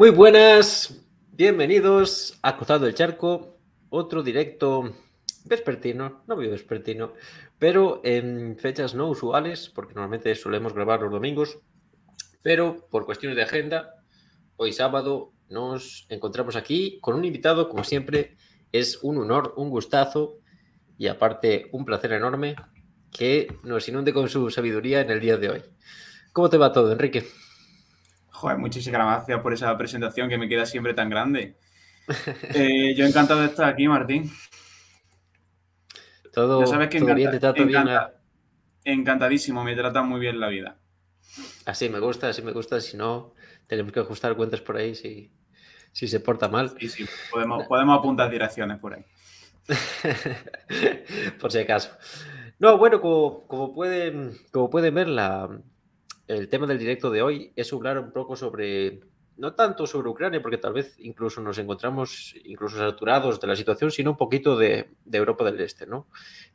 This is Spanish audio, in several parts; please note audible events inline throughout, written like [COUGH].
Muy buenas, bienvenidos a Cruzado el Charco, otro directo vespertino, no veo vespertino, pero en fechas no usuales, porque normalmente solemos grabar los domingos, pero por cuestiones de agenda, hoy sábado nos encontramos aquí con un invitado, como siempre, es un honor, un gustazo y aparte un placer enorme que nos inunde con su sabiduría en el día de hoy. ¿Cómo te va todo, Enrique? Joder, muchísimas gracias por esa presentación que me queda siempre tan grande. [LAUGHS] Eh, yo encantado de estar aquí, Martín. Todo, sabes que bien, te trato bien. Encantadísimo, me trata muy bien la vida. Así me gusta, así me gusta. Si no, tenemos que ajustar cuentas por ahí si, si se porta mal. Sí, sí, podemos, podemos apuntar direcciones por ahí. [LAUGHS] por si acaso. No, bueno, como, como, pueden, como pueden ver, la, el tema del directo de hoy es hablar un poco sobre, no tanto sobre Ucrania, porque tal vez incluso nos encontramos incluso saturados de la situación, sino un poquito de, Europa del Este, ¿no?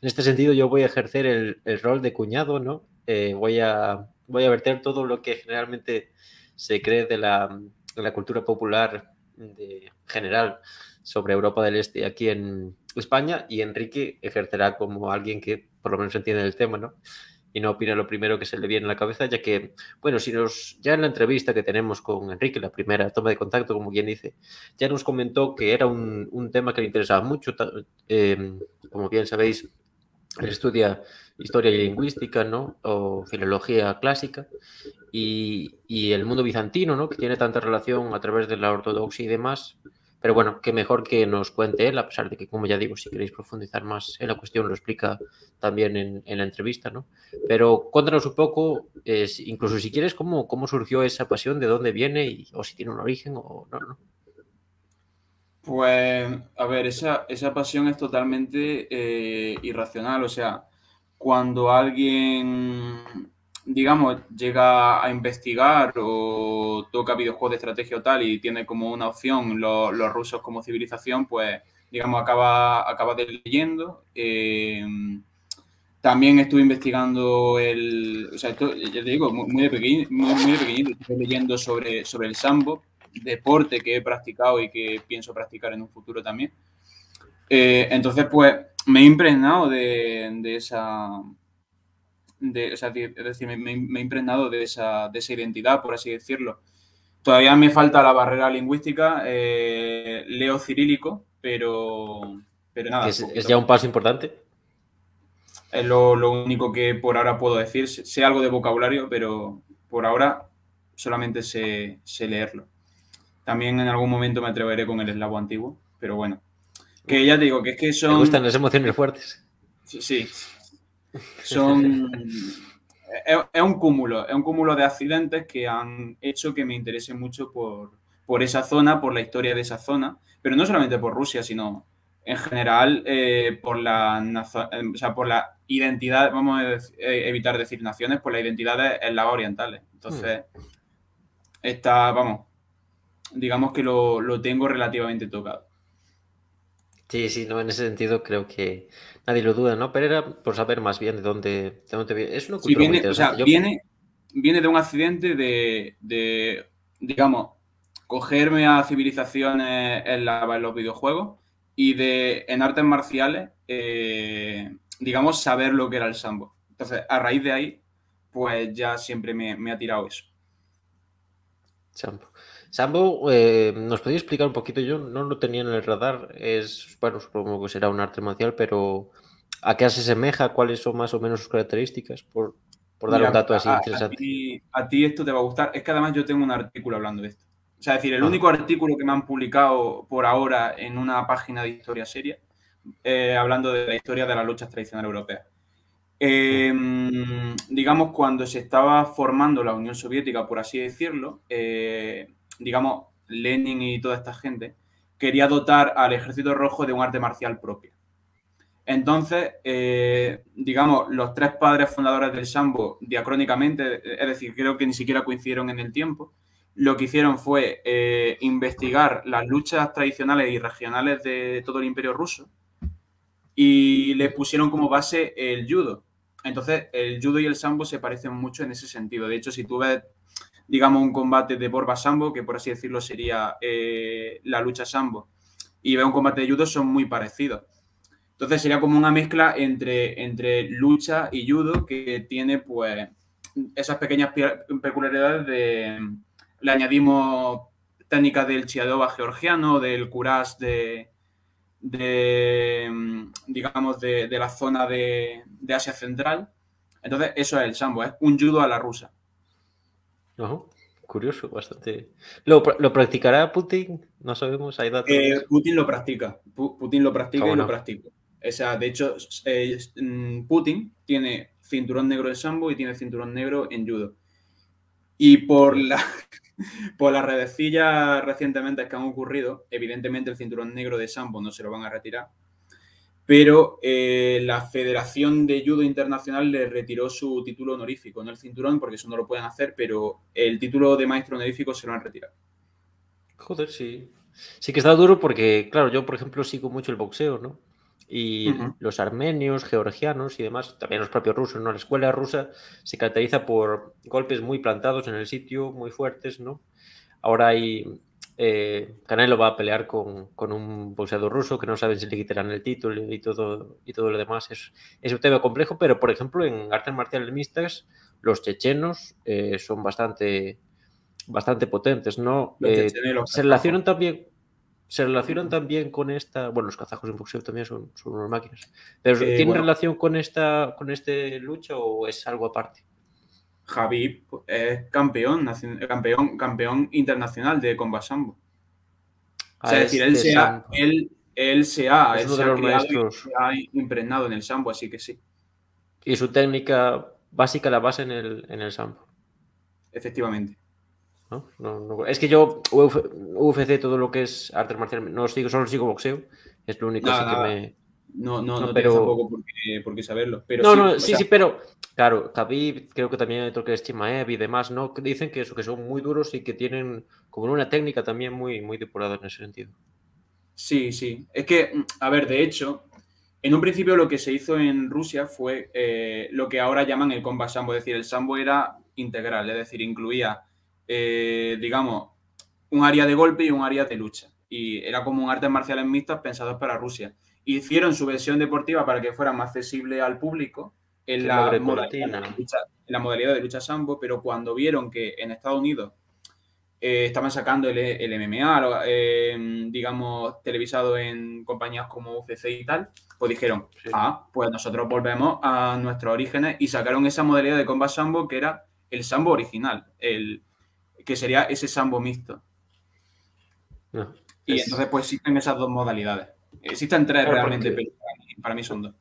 En este sentido yo voy a ejercer el, rol de cuñado, ¿no? Eh, voy, a, voy a verter todo lo que generalmente se cree de la, cultura popular de, general sobre Europa del Este aquí en España y Enrique ejercerá como alguien que por lo menos entiende el tema, ¿no? Y no opina lo primero que se le viene a la cabeza, ya que, bueno, si nos, ya en la entrevista que tenemos con Enrique, la primera toma de contacto, como quien dice, ya nos comentó que era un, tema que le interesaba mucho, em, como bien sabéis, él estudia historia y lingüística, ¿no? O filología clásica y, y, el mundo bizantino, ¿no? Que tiene tanta relación a través de la ortodoxia y demás, pero bueno, qué mejor que nos cuente él, a pesar de que, como ya digo, si queréis profundizar más en la cuestión, lo explica también en, la entrevista, ¿no? Pero cuéntanos un poco, incluso si quieres, cómo, cómo surgió esa pasión, de dónde viene, y, o si tiene un origen o no, ¿no? Pues, a ver, esa, esa pasión es totalmente eh, irracional. O sea, cuando alguien digamos, llega a investigar o toca videojuegos de estrategia o tal y tiene como una opción los, rusos como civilización, pues, digamos, acaba, acaba de leyendo. Eh, también estuve investigando el, o sea, esto, ya te digo, muy, de, muy, de pequeñito, estuve leyendo sobre, sobre el sambo, deporte que he practicado y que pienso practicar en un futuro también. Eh, entonces, pues, me he impregnado de, de esa es decir, me, he impregnado de esa, de esa, identidad, por así decirlo. Todavía me falta la barrera lingüística, eh, leo cirílico, pero, pero nada. ¿Es, ya un paso importante? Es lo, único que por ahora puedo decir. Sé algo de vocabulario, pero por ahora solamente sé, leerlo. También en algún momento me atreveré con el eslavo antiguo, pero bueno. Que ya te digo, que es que son... Me gustan las emociones fuertes. sí, son. [LAUGHS] es, un cúmulo, es un cúmulo de accidentes que han hecho que me interese mucho por, por esa zona, por la historia de esa zona, pero no solamente por Rusia, sino en general eh, por, la, por la identidad, vamos a eh, evitar decir naciones, por la identidad eslava orientales. Entonces, hmm. está, vamos, digamos que lo, lo tengo relativamente tocado. Sí, sí, no, en ese sentido creo que nadie lo duda, ¿no? Pero era por saber más bien de dónde, de dónde viene. Es una cultura viene, o sea, viene, viene de un accidente de, de, digamos, cogerme a civilizaciones en, la, en, los videojuegos y de, en artes marciales, eh, digamos, saber lo que era el sambo. Entonces, a raíz de ahí, pues ya siempre me, me ha tirado eso. Sambo. Sambo, eh, ¿nos podéis explicar un poquito? Yo no lo tenía en el radar. Es, bueno, supongo que será un arte marcial, pero ¿a qué se asemeja? ¿Cuáles son más o menos sus características? Por, dar un dato así interesante. A ti, esto te va a gustar. Es que además yo tengo un artículo hablando de esto. O sea, es decir, el ah. único artículo que me han publicado por ahora en una página de historia seria, eh, hablando de la historia de las luchas tradicionales europeas. Em, digamos, cuando se estaba formando la Unión Soviética, por así decirlo, eh, digamos, Lenin y toda esta gente, quería dotar al ejército rojo de un arte marcial propio. Entonces, eh, digamos, los tres padres fundadores del Sambo, diacrónicamente, es decir, creo que ni siquiera coincidieron en el tiempo, lo que hicieron fue eh, investigar las luchas tradicionales y regionales de todo el imperio ruso y le pusieron como base el judo. Entonces, el judo y el sambo se parecen mucho en ese sentido. De hecho, si tú ves digamos, un combate de Borba Sambo, que por así decirlo sería eh, la lucha Sambo, y veo un combate de judo, son muy parecidos. Entonces sería como una mezcla entre, entre lucha y judo que tiene pues esas pequeñas peculiaridades de... Le añadimos técnicas del chiadoba georgiano, del kuras de, de digamos, de, la zona de, Asia Central. Entonces eso es el sambo, es un judo a la rusa. Curioso, bastante. ¿Lo, practicará Putin? No sabemos, hay datos. Eh, Putin lo practica. Putin lo practica y lo practica. O sea, de hecho, eh, mm, Putin tiene cinturón negro de sambo y tiene cinturón negro en judo. Y por la, [LAUGHS] por las redecillas recientemente que han ocurrido, evidentemente el cinturón negro de sambo no se lo van a retirar, pero eh, la Federación de Judo Internacional le retiró su título honorífico, no el cinturón, porque eso no lo pueden hacer, pero el título de maestro honorífico se lo han retirado. Joder, sí. Sí que está duro porque, claro, yo, por ejemplo, sigo mucho el boxeo, ¿no? Y los armenios, georgianos y demás, también los propios rusos, ¿no? La escuela rusa se caracteriza por golpes muy plantados en el sitio, muy fuertes, ¿no? Ahora hay. Eh, Canelo va a pelear con, un boxeador ruso que no saben si le quitarán el título y todo, y todo lo demás. Es, es un tema complejo, pero por ejemplo, en artes marciales mixtas, los chechenos eh, son bastante, bastante potentes, ¿no? Eh, se relacionan también se relacionan también con esta. Bueno, los kazajos en boxeo también son, son unas máquinas. Pero eh, ¿tienen relación con esta con este lucha o es algo aparte? Javi es campeón, campeón, campeón internacional de combat sambo. es decir, él se, ha, él, se ha, impregnado en el sambo, así que sí. Y su técnica básica la basa en el, en el sambo. Efectivamente. Es que yo, UFC, todo lo que es artes marciales, no sigo, solo sigo boxeo. Es lo único que me. No, no, no, pero... tampoco por qué, saberlo. Pero no, no, sí, sí, pero claro, Khabib, creo que también hay otro que es Chimaev y demás, ¿no? Dicen que, eso, que son muy duros y que tienen como una técnica también muy, muy depurada en ese sentido. Sí, sí. Es que, a ver, de hecho, en un principio lo que se hizo en Rusia fue eh, lo que ahora llaman el combat sambo, es decir, el sambo era integral, es decir, incluía eh, digamos, un área de golpe y un área de lucha. Y era como un artes marciales mixtas pensados para Rusia. Hicieron su versión deportiva para que fuera más accesible al público en la, modalidad de lucha, en la modalidad de lucha sambo, pero cuando vieron que en Estados Unidos eh, estaban sacando el, el MMA, eh, digamos, televisado en compañías como UFC y tal, pues dijeron, ah, pues nosotros volvemos a nuestros orígenes y sacaron esa modalidad de combat sambo que era el sambo original, el, que sería ese sambo mixto. y entonces pues existen esas dos modalidades. Existen tres realmente, pero para mí, son dos.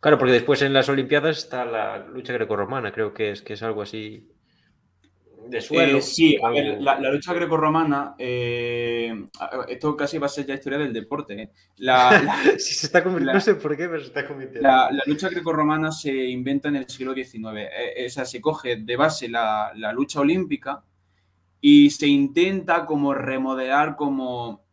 Claro, porque después en las Olimpiadas está la lucha grecorromana, creo que es, que es algo así de suelo. Eh, sí, a ver, la, lucha grecorromana, eh, esto casi va a ser ya historia del deporte. ¿eh? La, [LAUGHS] se está no sé por qué, pero se está convirtiendo. La, lucha grecorromana se inventa en el siglo XIX. o sea, se coge de base la, lucha olímpica y se intenta como remodelar como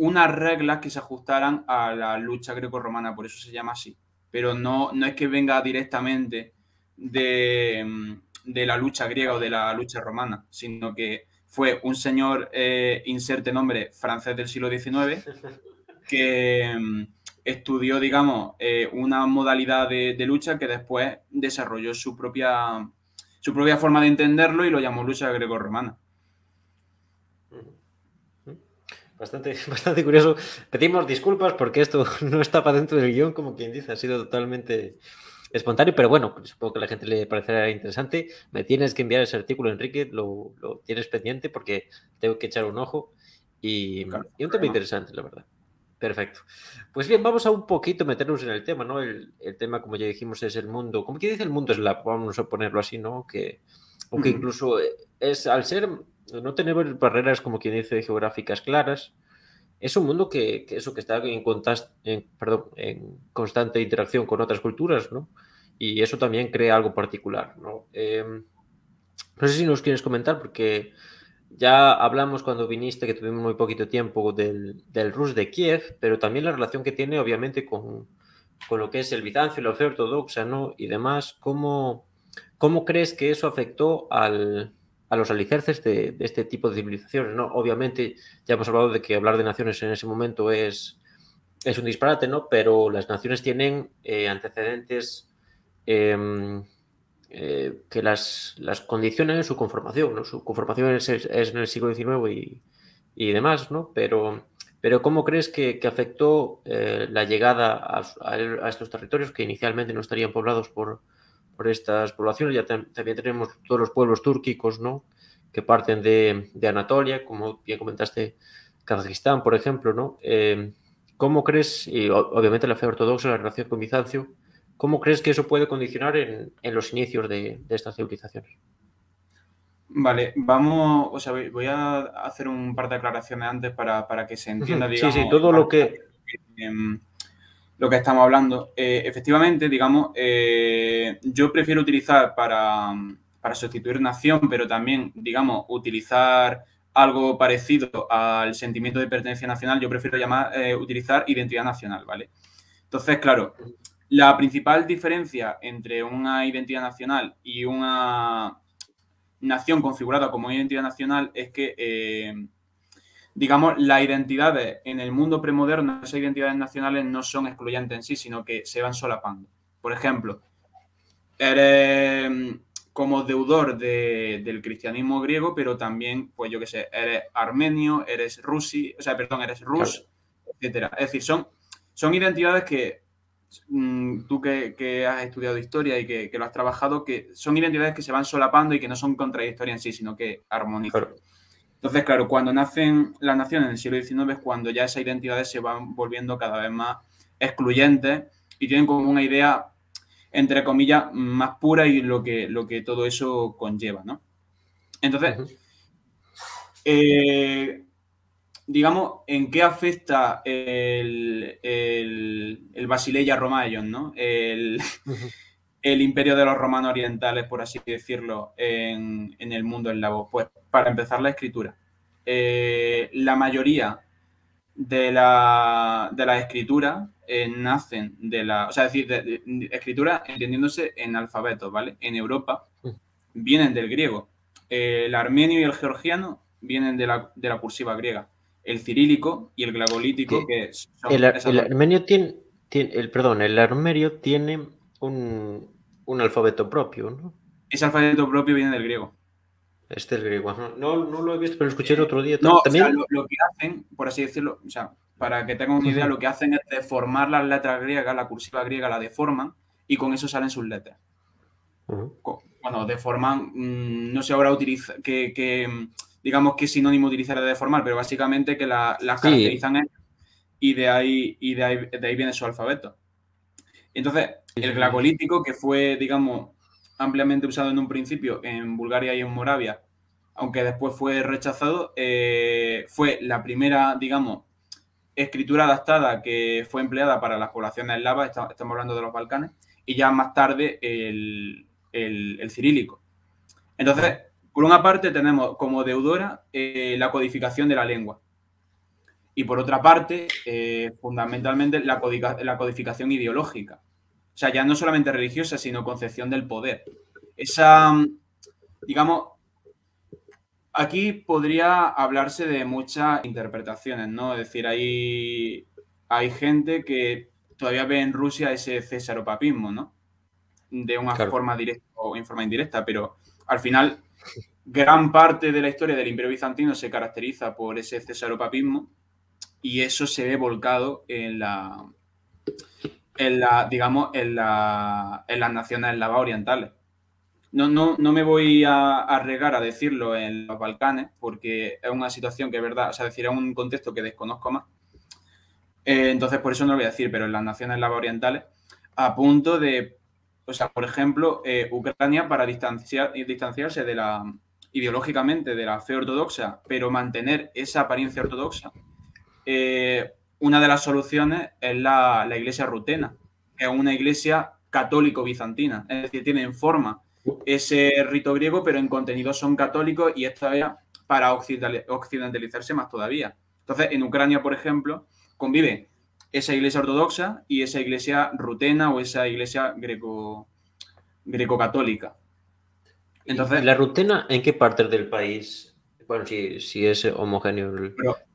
unas reglas que se ajustaran a la lucha grecorromana, por eso se llama así. Pero no, no es que venga directamente de mm, de la lucha griega o de la lucha romana, sino que fue un señor, eh, inserte nombre, francés del siglo XIX, [LAUGHS] que mm, estudió, digamos, eh, una modalidad de, lucha que después desarrolló su propia, su propia forma de entenderlo y lo llamó lucha greco-romana. Bastante, [LAUGHS] bastante curioso. Pedimos disculpas porque esto [LAUGHS] no estaba dentro del guion, como quien dice, ha sido totalmente espontáneo, pero bueno, supongo que a la gente le parecerá interesante. Me tienes que enviar ese artículo, Enrique, lo, tienes pendiente porque tengo que echar un ojo y, un tema interesante, la verdad. Perfecto. Pues bien, vamos a un poquito meternos en el tema, ¿no? El, tema, como ya dijimos, es el mundo. ¿Cómo que dice el mundo? Es la, vamos a ponerlo así, ¿no? Que, aunque incluso es al ser, no tener barreras, como quien dice, geográficas claras, es un mundo que, eso que está en, constante interacción con otras culturas, ¿no? Y eso también crea algo particular, ¿no? Em, no sé si nos quieres comentar, porque ya hablamos cuando viniste, que tuvimos muy poquito tiempo, del, del Rus de Kiev, pero también la relación que tiene, obviamente, con, con lo que es el Bizancio, la fe ortodoxa, ¿no? Y demás, ¿cómo, cómo crees que eso afectó al, a los alicerces de, este tipo de civilizaciones. ¿no? Obviamente, ya hemos hablado de que hablar de naciones en ese momento es, es un disparate, ¿no? pero las naciones tienen eh, antecedentes em, eh, que las, las, condicionan en su conformación. ¿no? Su conformación es, en el siglo XIX y, y, demás, ¿no? pero, pero ¿cómo crees que, afectó eh, la llegada a, estos territorios que inicialmente no estarían poblados por por estas poblaciones. Ya también tenemos todos los pueblos túrquicos, ¿no? Que parten de, Anatolia, como bien comentaste, Kazajistán, por ejemplo, ¿no? Eh, ¿Cómo crees, y obviamente la fe ortodoxa, la relación con Bizancio, cómo crees que eso puede condicionar en, los inicios de, estas civilizaciones? Vale, vamos, o sea, voy a hacer un par de aclaraciones antes para, que se entienda, digamos. Sí, sí, todo lo que... Em, lo que estamos hablando. Eh, efectivamente, digamos, eh, yo prefiero utilizar para, sustituir nación, pero también, digamos, utilizar algo parecido al sentimiento de pertenencia nacional, yo prefiero llamar, eh, utilizar identidad nacional, ¿vale? Entonces, claro, la principal diferencia entre una identidad nacional y una nación configurada como identidad nacional es que digamos, las identidades en el mundo premoderno, esas identidades nacionales no son excluyentes en sí, sino que se van solapando. Por ejemplo, eres mm, como deudor del cristianismo griego, pero también, pues yo qué sé, eres armenio, eres rusi, o sea, perdón, eres rus, etcétera. Es decir, son, son identidades que mm, tú que, has estudiado historia y que, lo has trabajado, que son identidades que se van solapando y que no son contradictorias en sí, sino que armonizan. Entonces, claro, cuando nacen las naciones en el siglo XIX es cuando ya esas identidades se van volviendo cada vez más excluyentes y tienen como una idea, entre comillas, más pura y lo que, lo que todo eso conlleva, ¿no? Entonces, eh, digamos, ¿en qué afecta el, el, Basileia Romaion, ¿no? El, el imperio de los romanos orientales, por así decirlo, en, el mundo eslavo? Pues para empezar la escritura. Eh, la mayoría de la, de escritura eh, nacen de la, o sea, decir, de, escritura entendiéndose en alfabetos, ¿vale? En Europa vienen del griego. el armenio y el georgiano vienen de la, de la cursiva griega. El cirílico y el glagolítico, que son el, armenio tiene, tiene, el, perdón, el armenio tiene un, alfabeto propio, ¿no? Ese alfabeto propio viene del griego. Este es griego. No, no lo he visto, pero lo escuché el otro día. No, ¿También? lo, que hacen, por así decirlo, o sea, para que tengan una idea, lo que hacen es deformar las letras griegas, la cursiva griega la deforman y con eso salen sus letras. Bueno, deforman, mm, no sé ahora utiliza, que, digamos qué sinónimo utilizar de deformar, pero básicamente que las caracterizan y de ahí, y de ahí, de ahí viene su alfabeto. Entonces, el glagolítico, que fue, digamos, ampliamente usado en un principio en Bulgaria y en Moravia, aunque después fue rechazado, eh, fue la primera, digamos, escritura adaptada que fue empleada para las poblaciones eslavas, estamos hablando de los Balcanes, y ya más tarde el, cirílico. Entonces, por una parte tenemos como deudora eh, la codificación de la lengua. Y por otra parte, eh, fundamentalmente, la, la codificación ideológica. O sea, ya no solamente religiosa, sino concepción del poder. Esa, digamos, aquí podría hablarse de muchas interpretaciones, ¿no? Es decir, hay, hay gente que todavía ve en Rusia ese césaropapismo, ¿no? De una forma directa o en forma indirecta, pero al final gran parte de la historia del Imperio Bizantino se caracteriza por ese césaropapismo y eso se ve volcado en la, en la digamos, en, la, en las naciones eslavas orientales. No, no, no me voy a arriesgar a decirlo en los Balcanes, porque es una situación que es verdad, o sea, decir, es un contexto que desconozco más. Eh, entonces, por eso no lo voy a decir, pero en las naciones eslavas orientales, a punto de, o sea, por ejemplo, eh, Ucrania para distanciar, distanciarse de la, ideológicamente de la fe ortodoxa, pero mantener esa apariencia ortodoxa, eh, una de las soluciones es la, iglesia rutena, que es una iglesia católico-bizantina, es decir, tiene en forma ese rito griego, pero en contenido son católicos y esto es para occidentalizarse más todavía. Entonces, en Ucrania, por ejemplo, convive esa iglesia ortodoxa y esa iglesia rutena o esa iglesia greco, greco-católica. Entonces, ¿La rutena en qué parte del país? Bueno, si, si es homogéneo.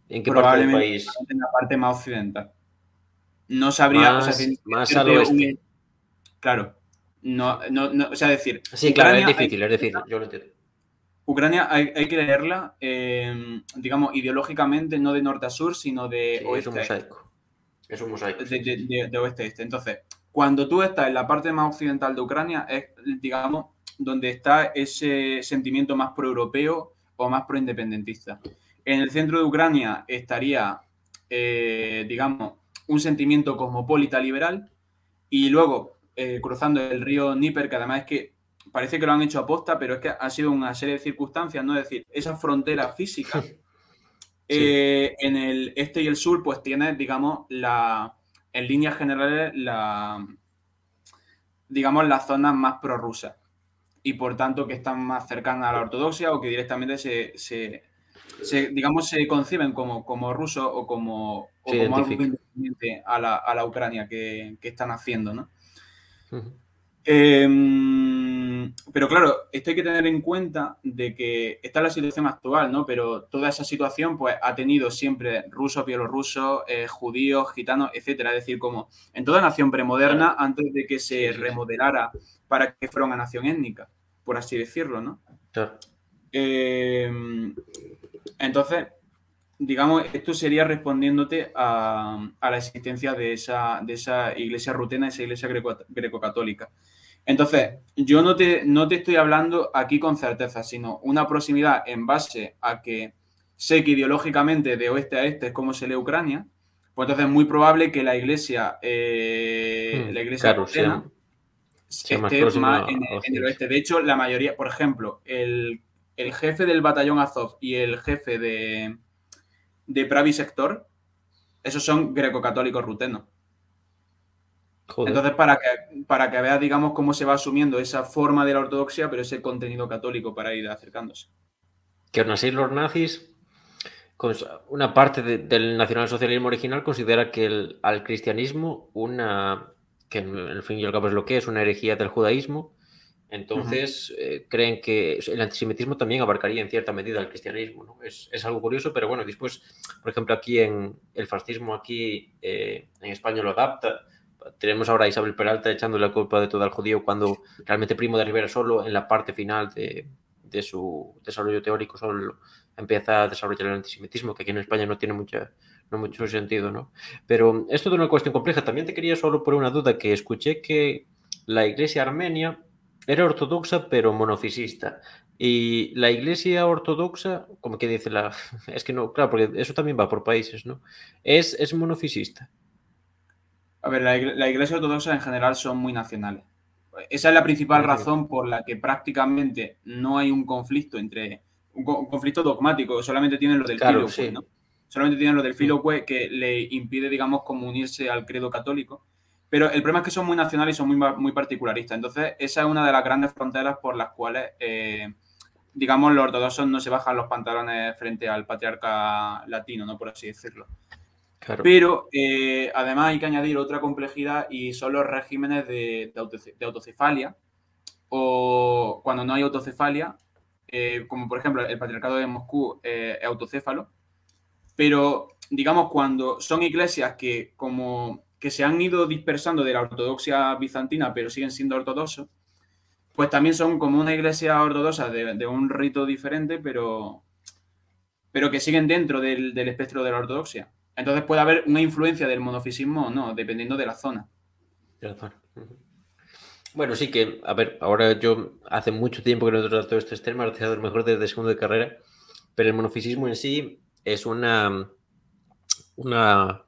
¿En qué parte del país? En la parte más occidental. No sabría. Más, al oeste. claro. No, no, no, o sea, decir. Sí, claro, es difícil, es decir, yo lo entiendo. Ucrania hay, que leerla, em, digamos, ideológicamente, no de norte a sur, sino de oeste. Es un mosaico. Es un mosaico. De, oeste a este. Entonces, cuando tú estás en la parte más occidental de Ucrania, es, digamos, donde está ese sentimiento más pro-europeo o más pro-independentista. En el centro de Ucrania estaría, eh, digamos, un sentimiento cosmopolita liberal y luego eh, cruzando el río Níper, que además es que parece que lo han hecho a posta, pero es que ha sido una serie de circunstancias, ¿no? Es decir, esa frontera física eh, en el este y el sur, pues tiene, digamos, la, en líneas generales, la, digamos, las zonas más prorrusas y por tanto que están más cercanas a la ortodoxia o que directamente se, digamos, se conciben como, como rusos o como, algo independiente a la, a la Ucrania que, están haciendo, ¿no? Em, pero claro, esto hay que tener en cuenta de que esta es la situación actual, ¿no? Pero toda esa situación pues ha tenido siempre rusos, bielorrusos, eh, judíos, gitanos, etcétera. Es decir, como en toda nación premoderna, antes de que se remodelara para que fuera una nación étnica, por así decirlo, ¿no? Em, entonces, digamos, esto sería respondiéndote a, la existencia de esa, de esa iglesia rutena, esa iglesia greco-católica. Entonces, yo no te, no te estoy hablando aquí con certeza, sino una proximidad en base a que sé que ideológicamente de oeste a este es como se lee Ucrania, pues entonces es muy probable que la iglesia, eh, hmm, la iglesia rutena esté más en, el oeste. De hecho, la mayoría, por ejemplo, el, el jefe del batallón Azov y el jefe de, de Pravi Sector, esos son greco-católicos rutenos. Entonces, para que, para que veas, digamos, cómo se va asumiendo esa forma de la ortodoxia, pero ese contenido católico para ir acercándose. Que aún así los nazis, una parte del nacionalsocialismo original considera que el, al cristianismo, una que en el fin y al cabo es lo que es, una herejía del judaísmo, entonces, eh, creen que el antisemitismo también abarcaría en cierta medida el cristianismo. ¿no? Es, algo curioso, pero bueno, después, por ejemplo, aquí en el fascismo, aquí eh, en España lo adapta. Tenemos ahora a Isabel Peralta echándole la culpa de todo al judío cuando realmente Primo de Rivera solo en la parte final de, su desarrollo teórico solo empieza a desarrollar el antisemitismo, que aquí en España no tiene mucha, no mucho sentido, ¿no? Pero esto es una cuestión compleja. También te quería solo por una duda que escuché que la iglesia armenia era ortodoxa, pero monofisista. Y la iglesia ortodoxa, como que dice la. [LAUGHS] Es que no, claro, porque eso también va por países, ¿no? Es, es monofisista. A ver, la, iglesia ortodoxa en general son muy nacionales. Esa es la principal razón por la que prácticamente no hay un conflicto entre. Un, conflicto dogmático, solamente tienen lo del claro, ¿no? Solamente tienen lo del filoque que le impide, digamos, como unirse al credo católico pero el problema es que son muy nacionales y son muy, muy particularistas. Entonces, esa es una de las grandes fronteras por las cuales, eh, digamos, los ortodoxos no se bajan los pantalones frente al patriarca latino, ¿no? Por así decirlo. Pero eh, además hay que añadir otra complejidad y son los regímenes de, autocefalia o cuando no hay autocefalia, eh, como por ejemplo el patriarcado de Moscú es autocéfalo, pero digamos cuando son iglesias que como que se han ido dispersando de la ortodoxia bizantina, pero siguen siendo ortodoxos, pues también son como una iglesia ortodoxa de, un rito diferente, pero, pero que siguen dentro del, espectro de la ortodoxia. Entonces puede haber una influencia del monofisismo o no, dependiendo de la zona. Bueno, sí que, a ver, ahora yo hace mucho tiempo que no trato estos temas, lo mejor desde segundo de carrera, pero el monofisismo en sí es una, una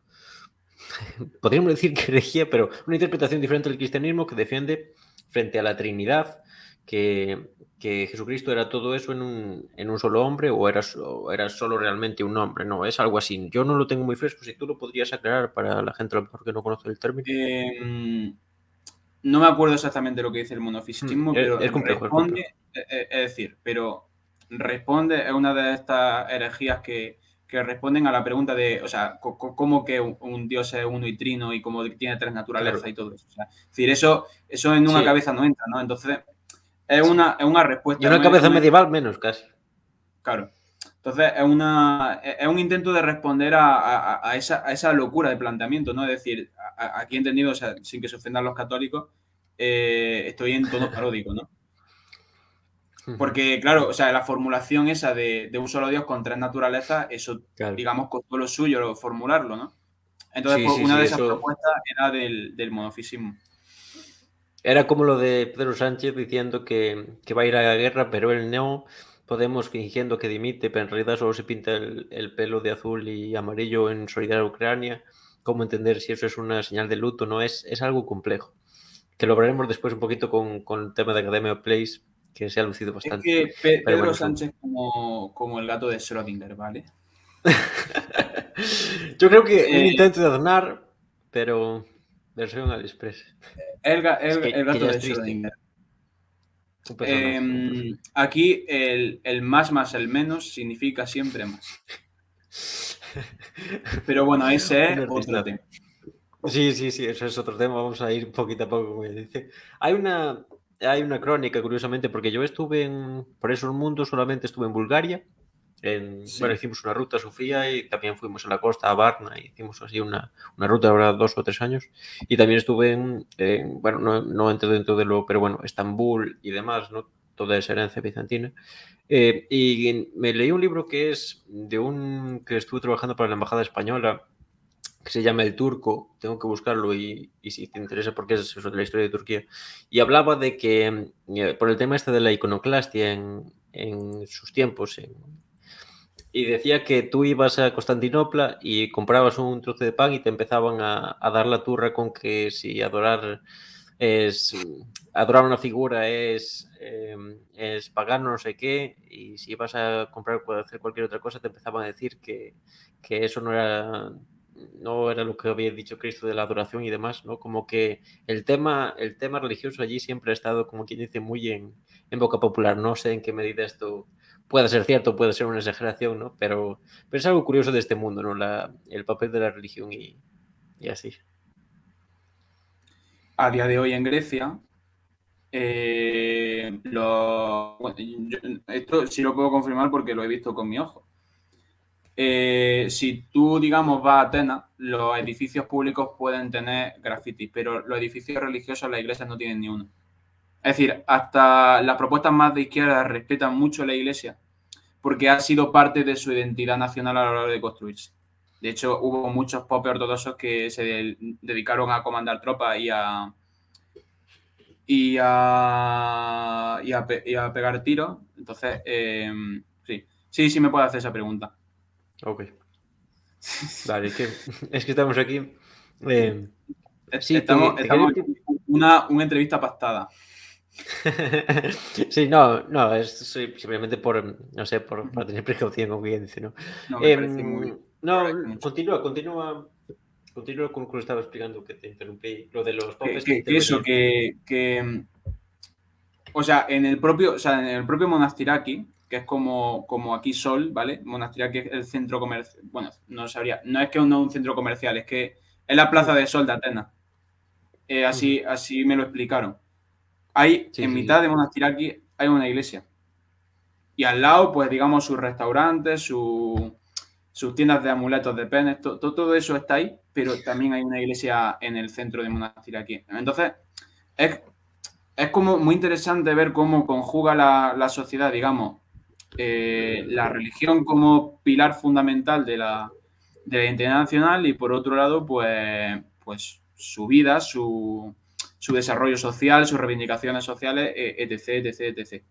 [LAUGHS] podríamos decir que herejía, pero una interpretación diferente del cristianismo que defiende frente a la Trinidad, que, Jesucristo era todo eso en un, en un solo hombre o era, era, solo realmente un hombre. No, es algo así. Yo no lo tengo muy fresco, si tú lo podrías aclarar para la gente a lo mejor que no conoce el término. Em, no me acuerdo exactamente lo que dice el monofisismo, mm, pero es, responde, e, e, es decir, pero responde, es una de estas herejías que, que responden a la pregunta de, o sea, cómo que un, dios es uno y trino y cómo tiene tres naturalezas y todo eso. es decir, eso, eso en una cabeza no entra, ¿no? Entonces, Es una, es una respuesta. Y una cabeza medieval menos, casi. Claro. Entonces, es, una, es un intento de responder a, a, esa, a, esa, locura de planteamiento, ¿no? Es decir, aquí he entendido, o sea, sin que se ofendan los católicos, eh, estoy en tono paródico, ¿no? Porque, claro, o sea, la formulación esa de, de un solo Dios con tres naturalezas, eso, digamos, costó lo suyo formularlo, ¿no? Entonces, pues, una de esas propuestas era del, del, monofisismo. Era como lo de Pedro Sánchez diciendo que, que, va a ir a la guerra, pero él no. Podemos fingiendo que dimite, pero en realidad solo se pinta el, el pelo de azul y amarillo en solidaridad a Ucrania. ¿Cómo entender si eso es una señal de luto? No es, es algo complejo. Que lo hablaremos después un poquito con, con el tema de Academia Place, que se ha lucido bastante. Es que Pedro Sánchez como, como, el gato de Schrödinger, ¿vale? [LAUGHS] Yo creo que un eh, intento de donar, pero versión AliExpress. El, el, el gato de Schrödinger. Eh, aquí el, el, más más el menos significa siempre más. [LAUGHS] Pero bueno, ese es otro tema. Sí, sí, sí, eso es otro tema. Vamos a ir poquito a poco, como dice. Hay una, hay una crónica, curiosamente, porque yo estuve en, por esos mundos, solamente estuve en Bulgaria. En, Bueno, hicimos una ruta a Sofía y también fuimos a la costa, a Varna, y hicimos así una, una ruta ahora dos o tres años. Y también estuve en, bueno, no, no entro dentro de lo, pero bueno, Estambul y demás, ¿no? Toda esa herencia bizantina. Eh, y me leí un libro que es de un que estuve trabajando para la Embajada Española que se llama El Turco, tengo que buscarlo y, si te interesa porque es de la historia de Turquía, y hablaba de que eh, por el tema este de la iconoclastia en, en sus tiempos, y decía que tú ibas a Constantinopla y comprabas un trozo de pan y te empezaban a, a dar la turra con que si adorar es adorar una figura es, em, es pagar no sé qué y si ibas a comprar o hacer cualquier otra cosa te empezaban a decir que, que eso no era no era lo que había dicho Cristo de la adoración y demás, ¿no? Como que el tema, el tema religioso allí siempre ha estado, como quien dice, muy en, en boca popular. No sé en qué medida esto puede ser cierto, puede ser una exageración, ¿no? Pero, pero es algo curioso de este mundo, ¿no? La, el papel de la religión y, y así. A día de hoy en Grecia, eh, lo, esto sí lo puedo confirmar porque lo he visto con mi ojo. Eh, si tú, digamos, vas a Atenas, los edificios públicos pueden tener grafitis, pero los edificios religiosos, las iglesias no tienen ni uno. Es decir, hasta las propuestas más de izquierda respetan mucho la iglesia porque ha sido parte de su identidad nacional a la hora de construirse. De hecho, hubo muchos popes ortodoxos que se dedicaron a comandar tropas y a, y a, y a, pegar tiros. Entonces, eh, sí, sí, sí me puede hacer esa pregunta. Ok. Vale, es que, [LAUGHS] es que estamos aquí. Eh, sí, estamos, una, una entrevista pactada. [LAUGHS] sí, no, no, es simplemente por, no sé, por, tener precaución, como bien dice, ¿no? No, eh, no continúa, continúa, continúa con lo que estaba explicando, que te interrumpí, lo de los popes. Que, que, eso, que, que, o sea, en el propio, o sea, en el propio Monastiraki, que es como, como aquí Sol, ¿vale? Monasterio que es el centro comercial. Bueno, no sabría. No es que no un centro comercial, es que es la plaza de Sol de Atenas. Eh, así, así me lo explicaron. Hay, en mitad de Monastiraki hay una iglesia. Y al lado, pues digamos, sus restaurantes, sus tiendas de amuletos de penes, todo eso está ahí, pero también hay una iglesia en el centro de Monastiraki. Entonces, es, es como muy interesante ver cómo conjuga la, la sociedad, digamos, eh, la religión como pilar fundamental de la, de la identidad nacional y por otro lado, pues, pues su vida, su, su desarrollo social, sus reivindicaciones sociales, e, etc, etc, etc.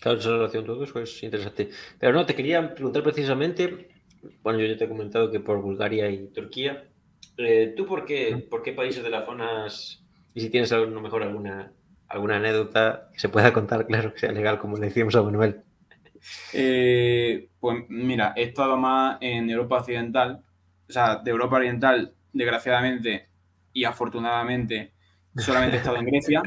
Claro, esa relación todo eso es interesante. Pero no, te quería preguntar precisamente, bueno, yo ya te he comentado que por Bulgaria y Turquía, eh, ¿tú por qué, por qué países de las zonas, y si tienes a lo mejor alguna alguna anécdota que se pueda contar, claro, que sea legal, como le decíamos a Manuel. Eh, pues mira, he estado más en Europa Occidental, o sea, de Europa Oriental, desgraciadamente y afortunadamente, solamente he estado en [LAUGHS] Grecia,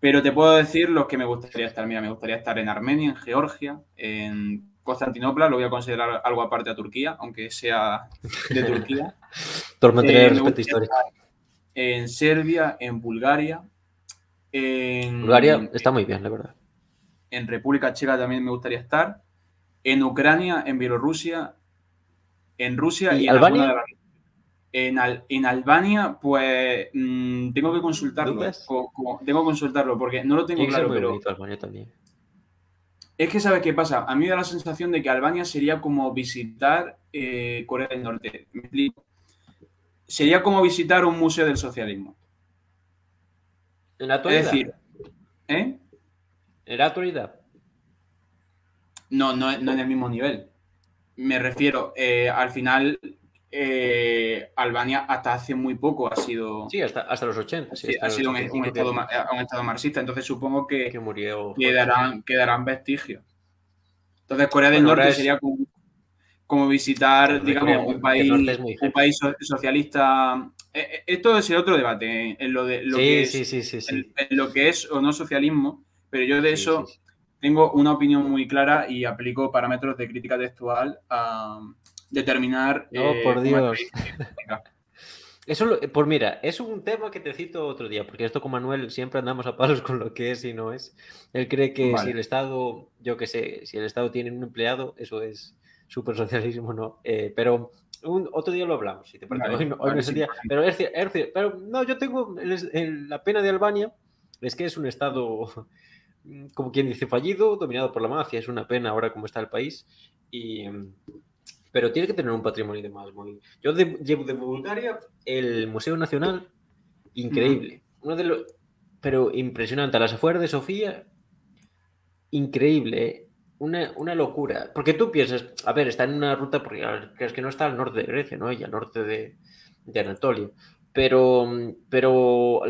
pero te puedo decir los que me gustaría estar. Mira, me gustaría estar en Armenia, en Georgia, en Constantinopla, lo voy a considerar algo aparte a Turquía, aunque sea de [LAUGHS] Turquía. Tormentoría eh, respeto histórico. En Serbia, en Bulgaria, En, Bulgaria está muy bien, la verdad. En República Checa también me gustaría estar. En Ucrania, en Bielorrusia, en Rusia ¿Y y, en Albania? alguna de las- En, Al- en Albania, pues mm, tengo que consultarlo. Tengo que consultarlo porque no lo tengo claro, muy pero bonito Albania también. es que sabes qué pasa. A mí me da la sensación de que Albania sería como visitar eh, Corea del Norte. Me explico. Sería como visitar un museo del socialismo. En la Es decir, ¿eh? en la actualidad. No, no, no en el mismo nivel. Me refiero, eh, al final, eh, Albania hasta hace muy poco ha sido, Sí, hasta, hasta los 80. Sí, sí, hasta ha sido un, 85 un que- estado, ma- un estado marxista, entonces supongo que que murió. quedarán, quedarán vestigios. Entonces Corea del Bueno, Norte es- sería como, como visitar, digamos, un país, muy un país so- socialista. Eh, eh, Esto es el otro debate, eh, en lo, de, lo Sí, que es, sí, sí, en- en lo que es o no socialismo, pero yo de eso tengo una opinión muy clara y aplico parámetros de crítica textual a determinar. No, eh, por Dios. [LAUGHS] Eso, lo- pues mira, es un tema que te cito otro día, porque esto con Manuel siempre andamos a palos con lo que es y no es. Él cree que Vale. si el Estado, yo qué sé, si el Estado tiene un empleado, eso es súper socialismo, ¿no? Eh, pero un- otro día lo hablamos, si te parece. Vale, hoy no, hoy vale, no es el sí, día. vale. Pero es, cier- es cier- pero no, yo tengo el- el- la pena de Albania, es que es un Estado, mm, [LAUGHS] como quien dice, fallido, dominado por la mafia, es una pena ahora como está el país. Y, mm, pero tiene que tener un patrimonio y demás. Muy... Yo de- llevo de Bulgaria el Museo Nacional, increíble. Uno de los, pero impresionante. A las afueras de Sofía, increíble. Una, una locura. Porque tú piensas, a ver, está en una ruta, porque es que no está al norte de Grecia, ¿no? Y al norte de, Anatolia. Pero, pero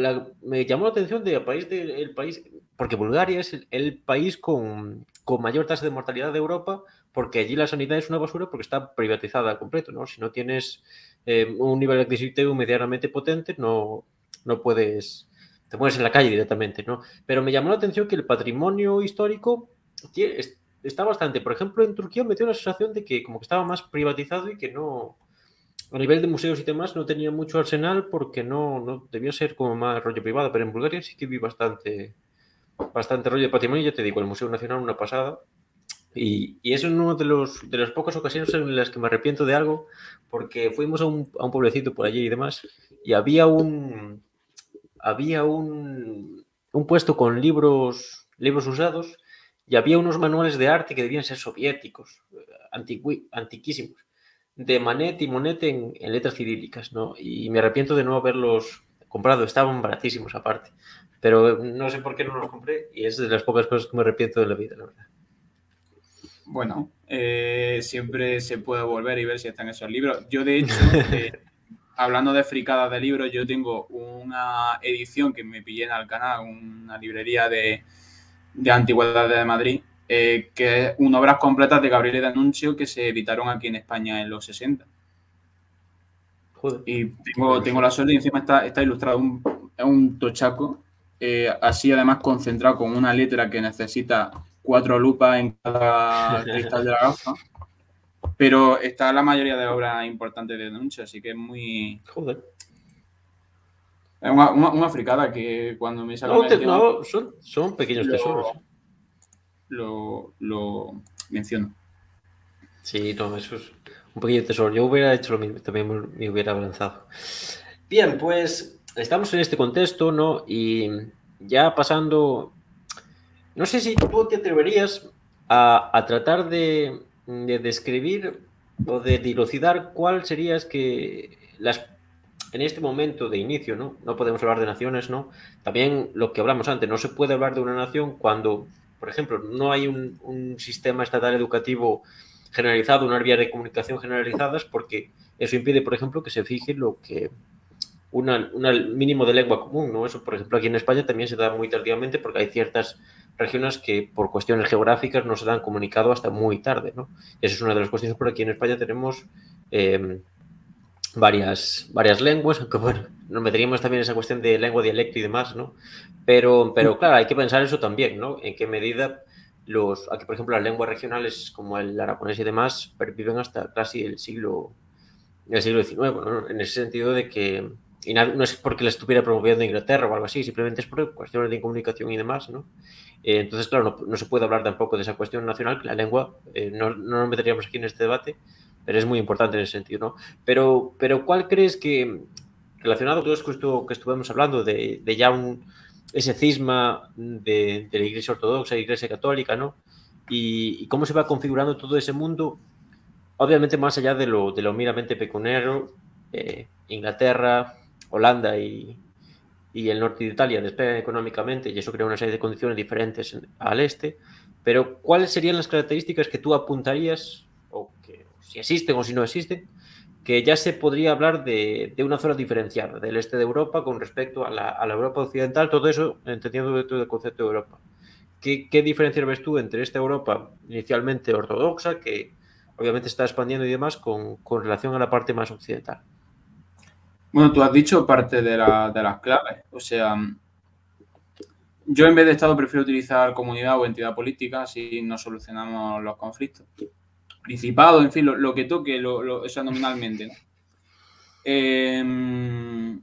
me llamó la atención de país de, el país, porque Bulgaria es el, país con, con mayor tasa de mortalidad de Europa, porque allí la sanidad es una basura porque está privatizada al completo, ¿no? Si no tienes eh, un nivel adquisitivo medianamente potente, no, no puedes, te mueres en la calle directamente, ¿no? Pero me llamó la atención que el patrimonio histórico está bastante. Por ejemplo, en Turquía me dio la sensación de que como que estaba más privatizado y que no, a nivel de museos y demás, no tenía mucho arsenal porque no, no debía ser como más rollo privado, pero en Bulgaria sí que vi bastante, bastante rollo de patrimonio. Ya te digo, el Museo Nacional una pasada. Y, y eso es una de, de las pocas ocasiones en las que me arrepiento de algo, porque fuimos a un, a un pueblecito por allí y demás, y había un, había un, un puesto con libros, libros usados, y había unos manuales de arte que debían ser soviéticos, eh, antiqui- antiquísimos, de Manet y Monet en, en letras cirílicas, ¿no? Y me arrepiento de no haberlos comprado, estaban baratísimos aparte, pero no sé por qué no los compré, y es de las pocas cosas que me arrepiento de la vida, la verdad. Bueno, eh, siempre se puede volver y ver si están esos libros. Yo, de hecho, [LAUGHS] eh, hablando de fricadas de libros, yo tengo una edición que me pillé en Alcalá, una librería de, de antigüedades de Madrid, eh, que es una obras completas de Gabriel D'Annunzio que se editaron aquí en España en los 60. Joder. Y tengo, tengo la suerte y encima está, está ilustrado. Un, un tochaco, eh, así además concentrado con una letra que necesita cuatro lupas en cada [LAUGHS] cristal de la gafa. Pero está la mayoría de obras importantes de D'Annunzio, así que es muy. Joder. Es una, una, una fricada que cuando me sacan No, el te- tema, no, son, son pequeños lo- tesoros. lo, lo menciono. Sí, no, eso es un pequeño tesoro. Yo hubiera hecho lo mismo, también me- me hubiera avanzado. Bien, pues estamos en este contexto, ¿no? Y ya pasando, no sé si tú te atreverías a, a tratar de, de describir o de dilucidar cuál serías que las en este momento de inicio, ¿no? No podemos hablar de naciones, ¿no? También lo que hablamos antes, no se puede hablar de una nación cuando, por ejemplo, no hay un, un sistema estatal educativo generalizado, unas vías de comunicación generalizadas, porque eso impide, por ejemplo, que se fije lo que una, una mínimo de lengua común, ¿no? Eso, por ejemplo, aquí en España también se da muy tardíamente porque hay ciertas regiones que por cuestiones geográficas no se dan comunicado hasta muy tarde, ¿no? Esa es una de las cuestiones por aquí en España tenemos eh, varias, varias lenguas, [LAUGHS] aunque bueno, nos meteríamos también en esa cuestión de lengua, dialecto y demás, ¿no? Pero, pero claro, hay que pensar eso también, ¿no? En qué medida los, aquí por ejemplo las lenguas regionales como el aragonés y demás perviven hasta casi el siglo, el siglo XIX, ¿no? En ese sentido de que y no es porque la estuviera promoviendo Inglaterra o algo así, simplemente es por cuestiones de comunicación y demás, ¿no? Eh, entonces, claro, no, se puede hablar tampoco de esa cuestión nacional, que la lengua, eh, no, no, nos meteríamos aquí en este debate, pero es muy importante en ese sentido, ¿no? Pero, pero ¿cuál crees que, relacionado con todo esto que estuvimos hablando, de, de ya un, ese cisma de, la Iglesia Ortodoxa Iglesia Católica, ¿no? Y, cómo se va configurando todo ese mundo, obviamente más allá de lo, de lo meramente pecunero, eh, Inglaterra, Holanda y, y, el norte de Italia despegan económicamente y eso crea una serie de condiciones diferentes al este, pero ¿cuáles serían las características que tú apuntarías, o que si existen o si no existen, que ya se podría hablar de, una zona diferenciada del este de Europa con respecto a la, Europa occidental, todo eso entendiendo dentro del concepto de Europa? ¿Qué, ¿Qué diferencias ves tú entre esta Europa inicialmente ortodoxa, que obviamente está expandiendo y demás, con, con relación a la parte más occidental? Bueno, tú has dicho parte de, la, de las claves. O sea, yo en vez de Estado prefiero utilizar comunidad o entidad política, así no solucionamos los conflictos. Principado, en fin, lo, lo que toque, lo, lo, nominalmente. ¿no? Eh,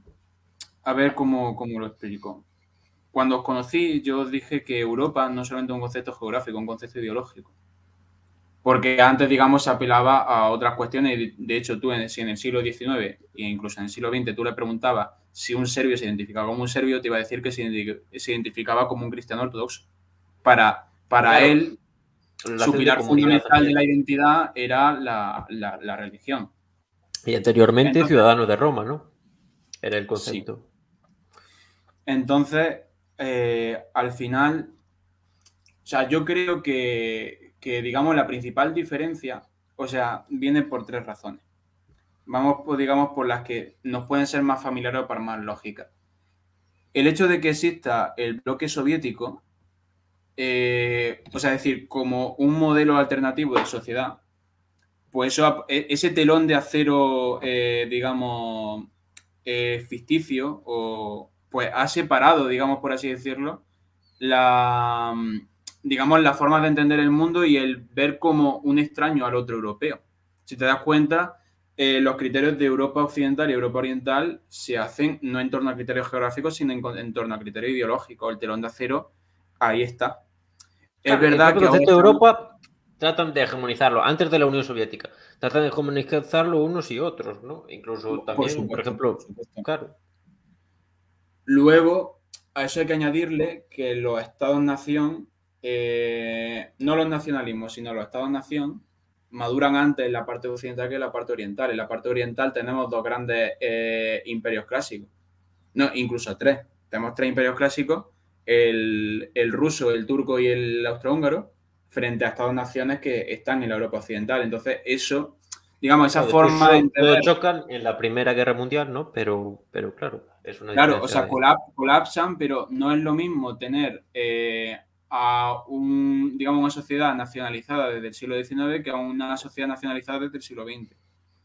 a ver cómo, cómo, lo explico. Cuando os conocí, yo os dije que Europa no solamente es un concepto geográfico, un concepto ideológico porque antes, digamos, se apelaba a otras cuestiones. De hecho, tú, en, si en el siglo XIX e incluso en el siglo XX, tú le preguntabas si un serbio se identificaba como un serbio, te iba a decir que se, identificaba como un cristiano ortodoxo. Para, para claro, él, su pilar fundamental de la identidad era la, la, la, religión. Y anteriormente, Entonces, ciudadano de Roma, ¿no? Era el concepto. Sí. Entonces, eh, al final, o sea, yo creo que que digamos la principal diferencia, o sea, viene por tres razones. Vamos, pues, digamos, por las que nos pueden ser más familiares o para más lógicas. El hecho de que exista el bloque soviético, eh, o sea, decir, como un modelo alternativo de sociedad, pues e, ese telón de acero, eh, digamos, eh, ficticio, o, pues ha separado, digamos, por así decirlo, la, digamos, la forma de entender el mundo y el ver como un extraño al otro europeo. Si te das cuenta, los criterios de Europa Occidental y Europa Oriental se hacen no en torno a criterios geográficos, sino en torno a criterios ideológicos. El telón de acero, ahí está. Es verdad que... de Europa tratan de hegemonizarlo, antes de la Unión Soviética, tratan de hegemonizarlo unos y otros, ¿no? Incluso también, por, supuesto, por ejemplo, por claro. Luego, a eso hay que añadirle que los estados-nación eh, no los nacionalismos, sino los estados-nación, maduran antes en la parte occidental que en la parte oriental. En la parte oriental tenemos dos grandes eh, imperios clásicos, no, incluso tres. Tenemos tres imperios clásicos, el, el ruso, el turco y el austrohúngaro, frente a estados-naciones que están en la Europa occidental. Entonces, eso, digamos, esa forma de entender... chocan en la Primera Guerra Mundial, ¿no? Pero, pero claro, es una Claro, o sea, colap colapsan, pero no es lo mismo tener... Eh, a un, digamos, una sociedad nacionalizada desde el siglo XIX que a una sociedad nacionalizada desde el siglo XX.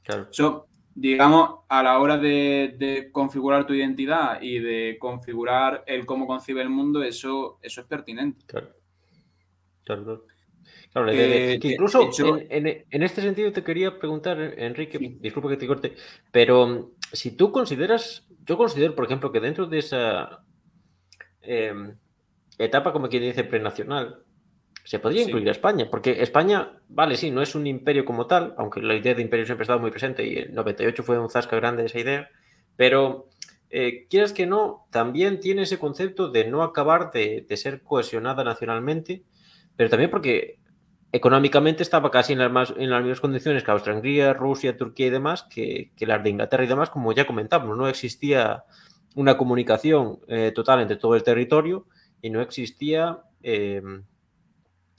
Claro. So, digamos, a la hora de, de, configurar tu identidad y de configurar el cómo concibe el mundo, eso, eso es pertinente. Claro. Claro, claro. Eh, que incluso en, en, en, este sentido te quería preguntar, Enrique, sí. disculpa que te corte, pero si tú consideras, yo considero, por ejemplo, que dentro de esa... Eh, etapa, como quien dice, prenacional, se podría incluir a España, porque España, vale, sí, no es un imperio como tal, aunque la idea de imperio siempre ha estado muy presente y el 98 fue un zasca grande esa idea, pero eh, quieras que no, también tiene ese concepto de no acabar de, de, ser cohesionada nacionalmente, pero también porque económicamente estaba casi en las, más, en las mismas condiciones que Austria-Hungría, Rusia, Turquía y demás, que, que las de Inglaterra y demás, como ya comentamos, no existía una comunicación eh, total entre todo el territorio, y no existía eh,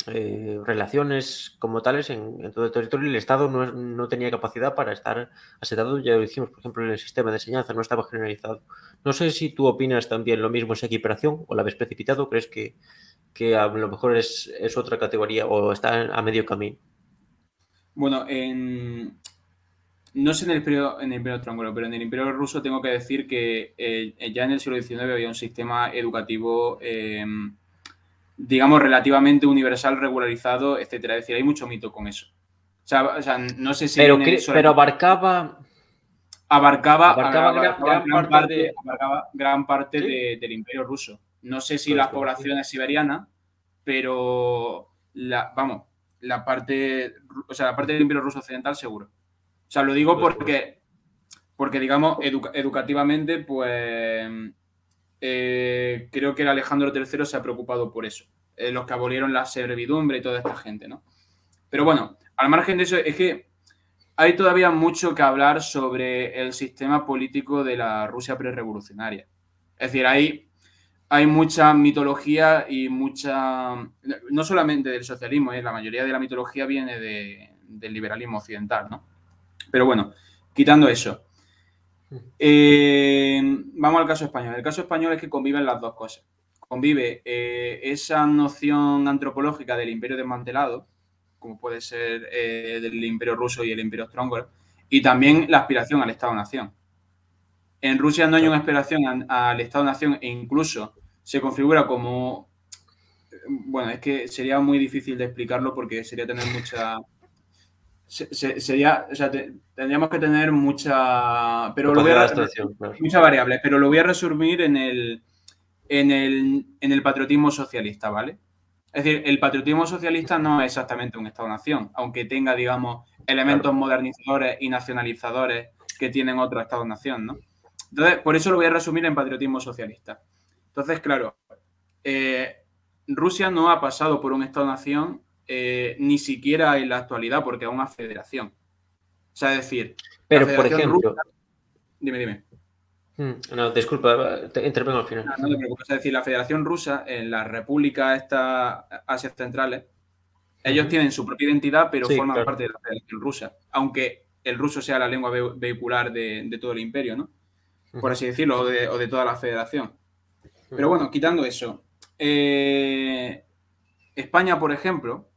eh, relaciones como tales en, en, todo el territorio y el Estado no, no, tenía capacidad para estar asentado, ya lo hicimos, por ejemplo, en el sistema de enseñanza, no estaba generalizado. No sé si tú opinas también lo mismo esa equiparación o la ves precipitado, crees que, que a lo mejor es, es otra categoría o está a medio camino. Bueno, en, no sé en el imperio, en el imperio triángulo, pero en el imperio ruso tengo que decir que eh, ya en el siglo XIX había un sistema educativo, eh, digamos, relativamente universal, regularizado, etcétera. Es decir, hay mucho mito con eso. O sea, o sea no sé si... Pero, pero abarcaba... abarcaba, gran, parte, del imperio ruso. No sé si las poblaciones siberianas, pero la, vamos, la parte, o sea, la parte del imperio ruso occidental seguro. O sea, lo digo porque, porque digamos, educativamente, pues eh, creo que el Alejandro III se ha preocupado por eso. Eh, los que abolieron la servidumbre y toda esta gente, ¿no? Pero bueno, al margen de eso, es que hay todavía mucho que hablar sobre el sistema político de la Rusia prerevolucionaria. Es decir, hay, hay mucha mitología y mucha, no solamente del socialismo, ¿eh? la mayoría de la mitología viene del liberalismo occidental, ¿no? Pero bueno, quitando eso. Eh, vamos al caso español. El caso español es que conviven las dos cosas. Convive eh, esa noción antropológica del imperio desmantelado, como puede ser eh, del Imperio Ruso y el Imperio Stronger, y también la aspiración al Estado-Nación. En Rusia no hay una aspiración al Estado-Nación e incluso se configura como... Bueno, es que sería muy difícil de explicarlo porque sería tener mucha... sería, o sea, tendríamos que tener mucha, pero lo voy a, mucha variable, pero lo voy a resumir en el, en el, en el patriotismo socialista, ¿vale? Es decir, el patriotismo socialista no es exactamente un Estado-nación, aunque tenga, digamos, elementos modernizadores y nacionalizadores que tienen otro Estado-nación, ¿no? Entonces, por eso lo voy a resumir en patriotismo socialista. Entonces, claro, eh, Rusia no ha pasado por un Estado-nación eh, ni siquiera en la actualidad, porque es una federación. O sea, es decir... Pero, por ejemplo... Dime, dime. Hmm, no, disculpa, te intervengo al final. No, te preocupes, es decir, la Federación Rusa, en la República esta Asia Centrales, ellos tienen su propia identidad, pero forman parte de la Federación Rusa, aunque el ruso sea la lengua vehicular de, todo el imperio, ¿no? Por así decirlo, o de, toda la federación. Pero bueno, quitando eso, eh, España, por ejemplo,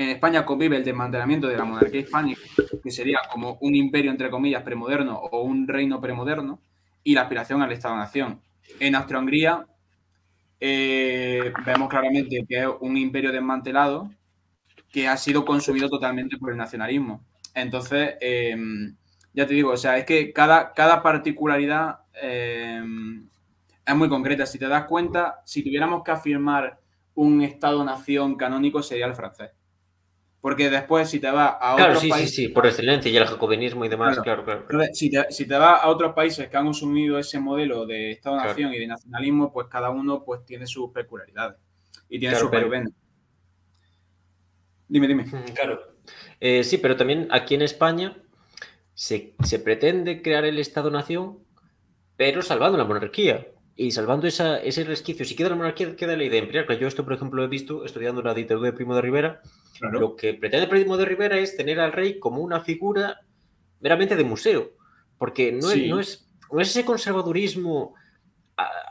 en España convive el desmantelamiento de la monarquía hispánica, que sería como un imperio, entre comillas, premoderno o un reino premoderno, y la aspiración al Estado-Nación. En Austria-Hungría eh, vemos claramente que es un imperio desmantelado que ha sido consumido totalmente por el nacionalismo. Entonces, em, ya te digo, o sea, es que cada, cada particularidad em, es muy concreta. Si te das cuenta, si tuviéramos que afirmar un Estado-nación canónico, sería el francés. Porque después, si te vas a otros países. Sí, sí, por excelencia, y el jacobinismo y demás, claro, claro. Si, te, si, te, vas a otros países que han asumido ese modelo de Estado-Nación y de nacionalismo, pues cada uno pues tiene sus peculiaridades y tiene sus pero... Dime, dime. Claro. Eh, sí, pero también aquí en España se, se pretende crear el Estado-Nación, pero salvando la monarquía y salvando esa, ese resquicio. Si queda la monarquía, queda la idea imperial. Yo esto, por ejemplo, he visto estudiando la dictadura de Primo de Rivera lo que pretende Primo de Rivera es tener al rey como una figura meramente de museo, porque no, es, no, es, ese conservadurismo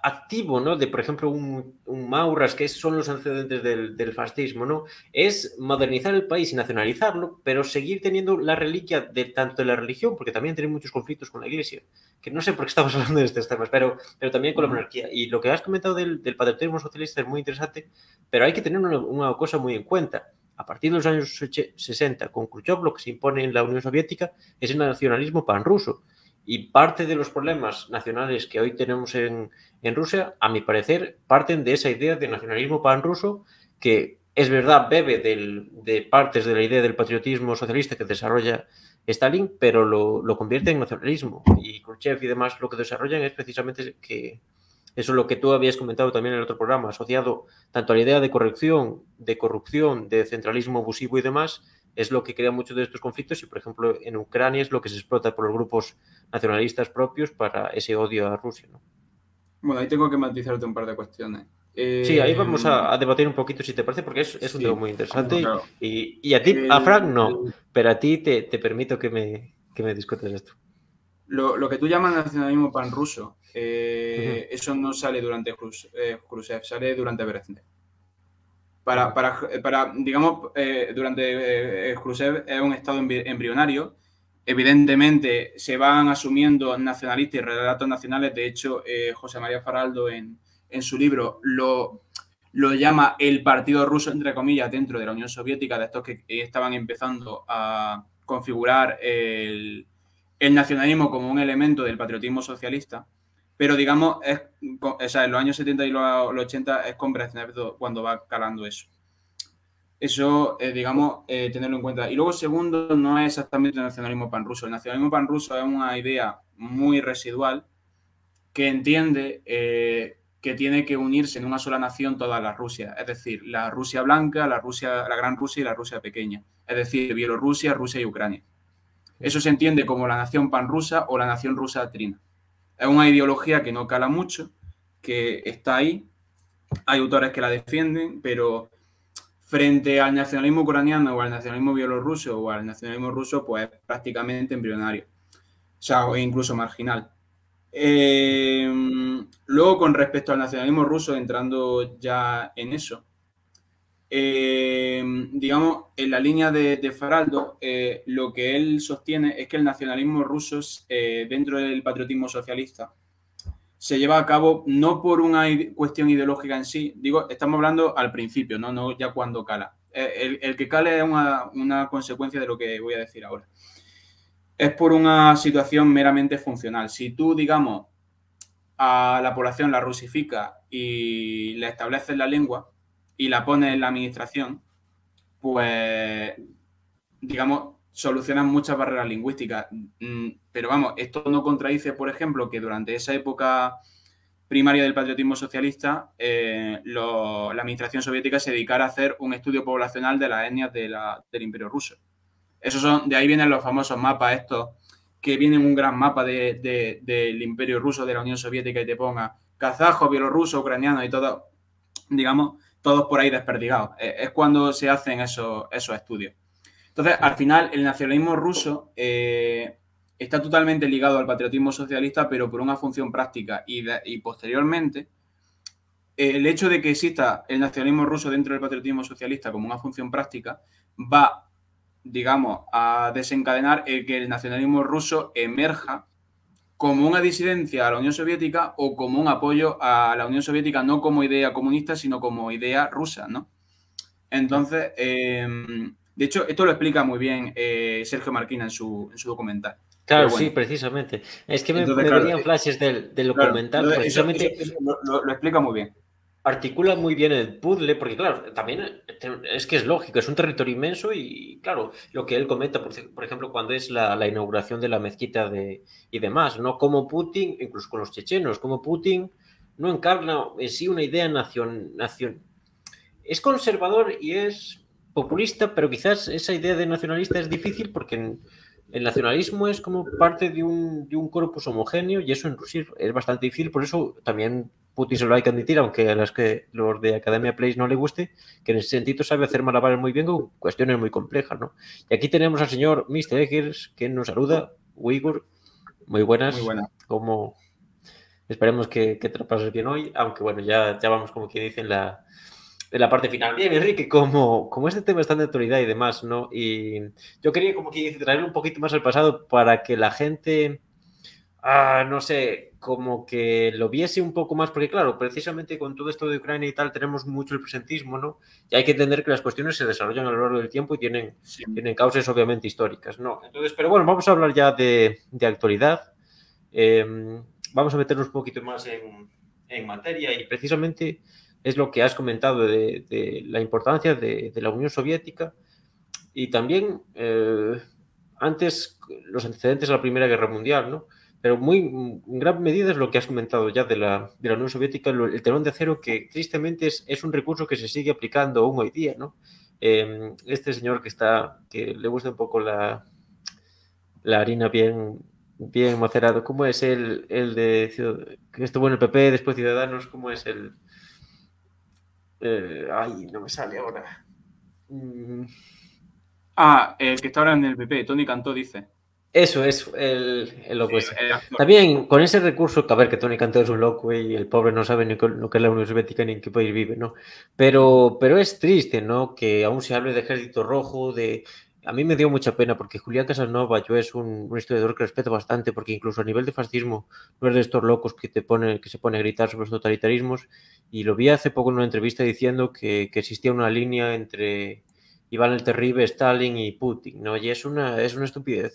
activo, ¿no? De, por ejemplo, un, un Mauras, que son los antecedentes del, fascismo, ¿no? Es modernizar el país y nacionalizarlo, pero seguir teniendo la reliquia de tanto de la religión, porque también tiene muchos conflictos con la iglesia, que no sé por qué estamos [LAUGHS] hablando de estos temas, pero, pero también con la monarquía. Y lo que has comentado del, del patriotismo socialista es muy interesante, pero hay que tener una, una cosa muy en cuenta a partir de los años 60, con Khrushchev, lo que se impone en la Unión Soviética es el nacionalismo panruso. Y parte de los problemas nacionales que hoy tenemos en, Rusia, a mi parecer, parten de esa idea de nacionalismo panruso que es verdad, bebe de partes de la idea del patriotismo socialista que desarrolla Stalin, pero lo, convierte en nacionalismo. Y Khrushchev y demás lo que desarrollan es precisamente que, eso es lo que tú habías comentado también en el otro programa, asociado tanto a la idea de corrección, de corrupción, de centralismo abusivo y demás, es lo que crea muchos de estos conflictos y, por ejemplo, en Ucrania es lo que se explota por los grupos nacionalistas propios para ese odio a Rusia. ¿no? Bueno, ahí tengo que matizarte un par de cuestiones. Sí, ahí vamos a, debatir un poquito, si te parece, porque es, un tema muy interesante. Y, a ti, a Frank, no, pero a ti te, permito que me, que me discutas esto. Lo, que tú llamas nacionalismo panruso, eh, eso no sale durante eh, Khrushchev, sale durante Brezhnev. Para, para, digamos, eh, durante Khrushchev es un estado embrionario. Evidentemente se van asumiendo nacionalistas y relatos nacionales. De hecho, José María Faraldo en, en su libro lo, lo llama el partido ruso, entre comillas, dentro de la Unión Soviética, de estos que estaban empezando a configurar el, el nacionalismo como un elemento del patriotismo socialista, pero digamos, es, en los años 70 y los 80 es comprensible cuando va calando eso. Eso, eh, digamos, eh, tenerlo en cuenta. Y luego, segundo, no es exactamente el nacionalismo panruso. El nacionalismo panruso es una idea muy residual que entiende eh, que tiene que unirse en una sola nación toda la Rusia, es decir, la Rusia blanca, la Rusia, la gran Rusia y la Rusia pequeña, es decir, Bielorrusia, Rusia y Ucrania. Eso se entiende como la nación panrusa o la nación rusa trina. Es una ideología que no cala mucho, que está ahí. Hay autores que la defienden, pero frente al nacionalismo ucraniano o al nacionalismo bielorruso o al nacionalismo ruso, pues prácticamente embrionario. O sea, o incluso marginal. Eh, luego, con respecto al nacionalismo ruso, entrando ya en eso, eh, digamos, en la línea de, Faraldo, eh, lo que él sostiene es que el nacionalismo ruso dentro del patriotismo socialista se lleva a cabo no por una cuestión ideológica en sí, digo, estamos hablando al principio, no, no ya cuando cala. El, que cale es una, una consecuencia de lo que voy a decir ahora es por una situación meramente funcional. Si tú, digamos, a la población la rusifica y le estableces la lengua y la pones en la administración, pues, digamos, solucionan muchas barreras lingüísticas. Mm, pero vamos, esto no contradice, por ejemplo, que durante esa época primaria del patriotismo socialista, eh, la administración soviética se dedicara a hacer un estudio poblacional de las etnias del imperio ruso. Esos son, de ahí vienen los famosos mapas estos, que vienen un gran mapa del imperio ruso, de la Unión Soviética y te ponga kazajo, bielorruso, ucraniano y todo, digamos, todos por ahí desperdigados. E, es cuando se hacen esos, esos estudios. Entonces, al final, el nacionalismo ruso eh, está totalmente ligado al patriotismo socialista, pero por una función práctica. Y, y posteriormente, el hecho de que exista el nacionalismo ruso dentro del patriotismo socialista como una función práctica va digamos, a desencadenar el que el nacionalismo ruso emerja como una disidencia a la Unión Soviética o como un apoyo a la Unión Soviética, no como idea comunista, sino como idea rusa, ¿no? Entonces, em, de hecho, esto lo explica muy bien eh, Sergio Marquina en su, documental. Claro, sí, precisamente. Es que me, venían flashes del, documental. precisamente... lo explica muy bien articula muy bien el puzzle, porque claro, también es que es lógico, es un territorio inmenso y claro, lo que él comenta, por, ejemplo, cuando es la, inauguración de la mezquita y demás, ¿no? Como Putin, incluso con los chechenos, como Putin no encarna en sí una idea nación, nación. Es conservador y es populista, pero quizás esa idea de nacionalista es difícil porque el nacionalismo es como parte de un, de un corpus homogéneo y eso en Rusia es bastante difícil, por eso también Putin se lo hay que admitir, aunque a las que los de Academia Place no le guste, que en ese sentido sabe hacer malabares muy bien con cuestiones muy complejas, ¿no? Y aquí tenemos al señor Mr. Eggers, que nos saluda, Uyghur, muy buenas. Muy buenas. Como esperemos que, que te lo pases bien hoy, aunque bueno, ya, ya vamos como que dicen la, en la parte final. Bien, Enrique, como, como este tema está de actualidad y demás, ¿no? Y yo quería como que traer un poquito más al pasado para que la gente ah, no sé, como que lo viese un poco más, porque claro, precisamente con todo esto de Ucrania y tal tenemos mucho el presentismo, ¿no? Y hay que entender que las cuestiones se desarrollan a lo largo del tiempo y tienen, tienen causas obviamente históricas, ¿no? Entonces, pero bueno, vamos a hablar ya de, de actualidad. Em, vamos a meternos un poquito más en, en, materia y precisamente es lo que has comentado de, de la importancia de, de, la Unión Soviética y también eh, antes los antecedentes a la Primera Guerra Mundial, ¿no? Pero muy en gran medida es lo que has comentado ya de la, de la Unión Soviética, el telón de acero que tristemente es, es, un recurso que se sigue aplicando aún hoy día, ¿no? Em, este señor que está, que le gusta un poco la, la harina bien, bien macerado, ¿cómo es el, el de que estuvo en el PP, después Ciudadanos, cómo es el... Eh, ay, no me sale ahora. Mm. Ah, el que está ahora en el PP, Tony Cantó dice. Eso es el, el loco También con ese recurso, que a ver, que Tony Cantó es un loco y el pobre no sabe ni lo que es la Unión Soviética ni en qué país vive, ¿no? Pero, pero es triste, ¿no? Que aún se hable de ejército rojo, de... A mí me dio mucha pena porque Julián Casanova, yo es un, un historiador que respeto bastante porque incluso a nivel de fascismo no es de estos locos que, te pone, que se pone a gritar sobre los totalitarismos y lo vi hace poco en una entrevista diciendo que, que existía una línea entre Iván el Terrible, Stalin y Putin, ¿no? Y es una, es una estupidez.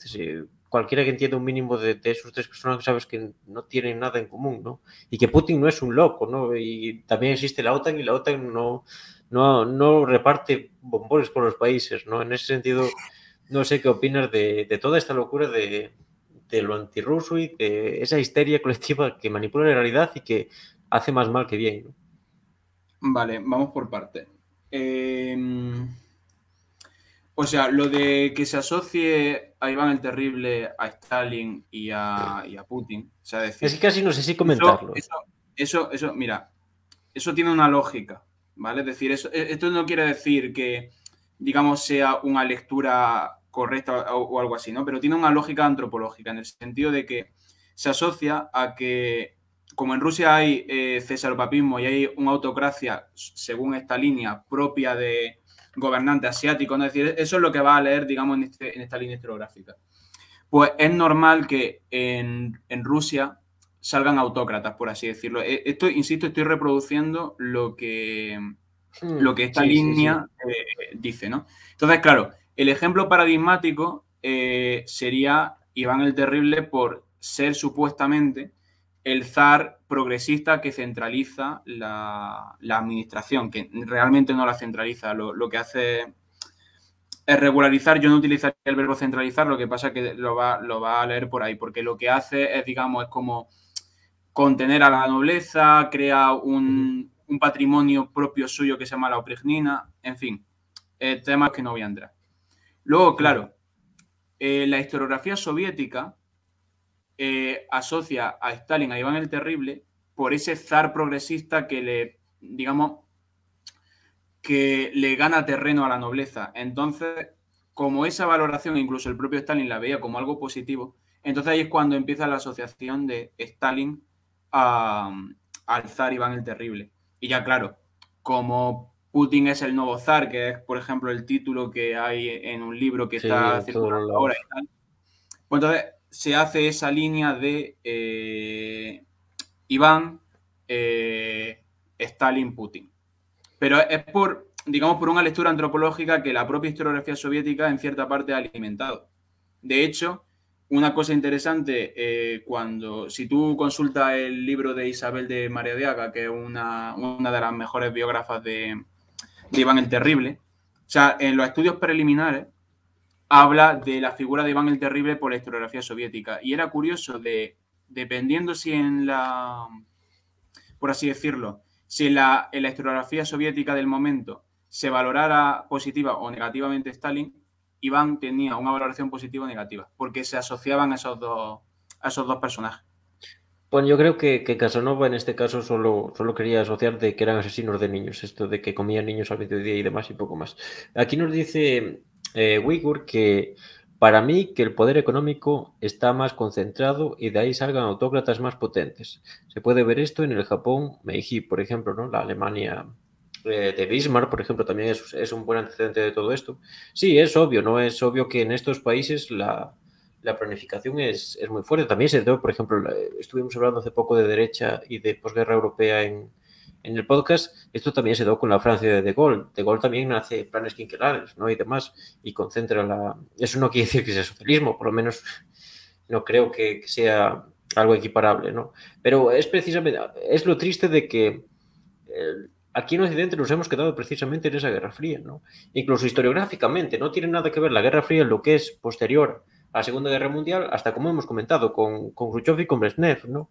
cualquiera que entienda un mínimo de, esos tres personajes sabes que no tienen nada en común, ¿no? Y que Putin no es un loco, ¿no? Y también existe la OTAN y la OTAN no, no, no reparte bombones por los países, ¿no? En ese sentido, no sé qué opinas de, de toda esta locura de, de lo antirruso y de esa histeria colectiva que manipula la realidad y que hace más mal que bien. Vale, vamos por parte. Em, o sea, lo de que se asocie a Iván el Terrible, a Stalin y a, Putin. O sea, decir, es que casi no sé si comentarlo. Eso, eso, mira, eso tiene una lógica, ¿vale? Es decir, eso, e, esto no quiere decir que, digamos, sea una lectura correcta o, algo así, ¿no? Pero tiene una lógica antropológica, en el sentido de que se asocia a que como en Rusia hay eh, cesaropapismo y hay una autocracia, según esta línea, propia de gobernante asiático, ¿no? es decir, eso es lo que va a leer, digamos, en, este, esta línea historiográfica. Pues es normal que en, Rusia salgan autócratas, por así decirlo. E, esto, insisto, estoy reproduciendo lo que, hmm, lo que esta línea eh, dice, ¿no? Entonces, claro, el ejemplo paradigmático eh, sería Iván el Terrible por ser supuestamente el zar progresista que centraliza la, administración, que realmente no la centraliza. Lo, que hace es regularizar. Yo no utilizaría el verbo centralizar, lo que pasa es que lo va, a leer por ahí, porque lo que hace es, digamos, es como contener a la nobleza, crea un, patrimonio propio suyo que se llama la oprignina, en fin, temas que no voy a entrar. Luego, claro, eh, la historiografía soviética eh, asocia a Stalin, a Iván el Terrible, por ese zar progresista que le, digamos, que le gana terreno a la nobleza. Entonces, como esa valoración, incluso el propio Stalin la veía como algo positivo, entonces ahí es cuando empieza la asociación de Stalin al zar Iván el Terrible. Y ya claro, como Putin es el nuevo zar, que es, por ejemplo, el título que hay en un libro que está circulando ahora y tal, pues entonces se hace esa línea de eh, Iván, eh, Stalin, Putin. Pero es por, digamos, por una lectura antropológica que la propia historiografía soviética en cierta parte ha alimentado. De hecho, una cosa interesante, eh, cuando, si tú consultas el libro de Isabel de María que es una, de las mejores biógrafas de, de Iván el Terrible, o sea, en los estudios preliminares, habla de la figura de Iván el Terrible por la historiografía soviética. Y era curioso de, dependiendo si en la, por así decirlo, si en la, en la historiografía soviética del momento se valorara positiva o negativamente Stalin, Iván tenía una valoración positiva o negativa, porque se asociaban a esos dos, esos dos personajes. Bueno, yo creo que, que, Casanova en este caso solo, solo quería asociar de que eran asesinos de niños, esto de que comían niños al mediodía y demás y poco más. Aquí nos dice eh, Uyghur que para mí que el poder económico está más concentrado y de ahí salgan autócratas más potentes. Se puede ver esto en el Japón, Meiji, por ejemplo, ¿no? La Alemania eh, de Bismarck, por ejemplo, también es, un buen antecedente de todo esto. Sí, es obvio, ¿no? Es obvio que en estos países la, planificación es, es, muy fuerte. También se debe, por ejemplo, estuvimos hablando hace poco de derecha y de posguerra europea en, en el podcast, esto también se dio con la Francia de De Gaulle. De Gaulle también hace planes quinquenales, ¿no? Y demás, y concentra la... Eso no quiere decir que sea socialismo, por lo menos no creo que, sea algo equiparable, ¿no? Pero es precisamente, es lo triste de que eh, aquí en Occidente nos hemos quedado precisamente en esa Guerra Fría, ¿no? Incluso historiográficamente, no tiene nada que ver la Guerra Fría en lo que es posterior a la Segunda Guerra Mundial, hasta como hemos comentado, con, con Khrushchev y con Brezhnev, ¿no?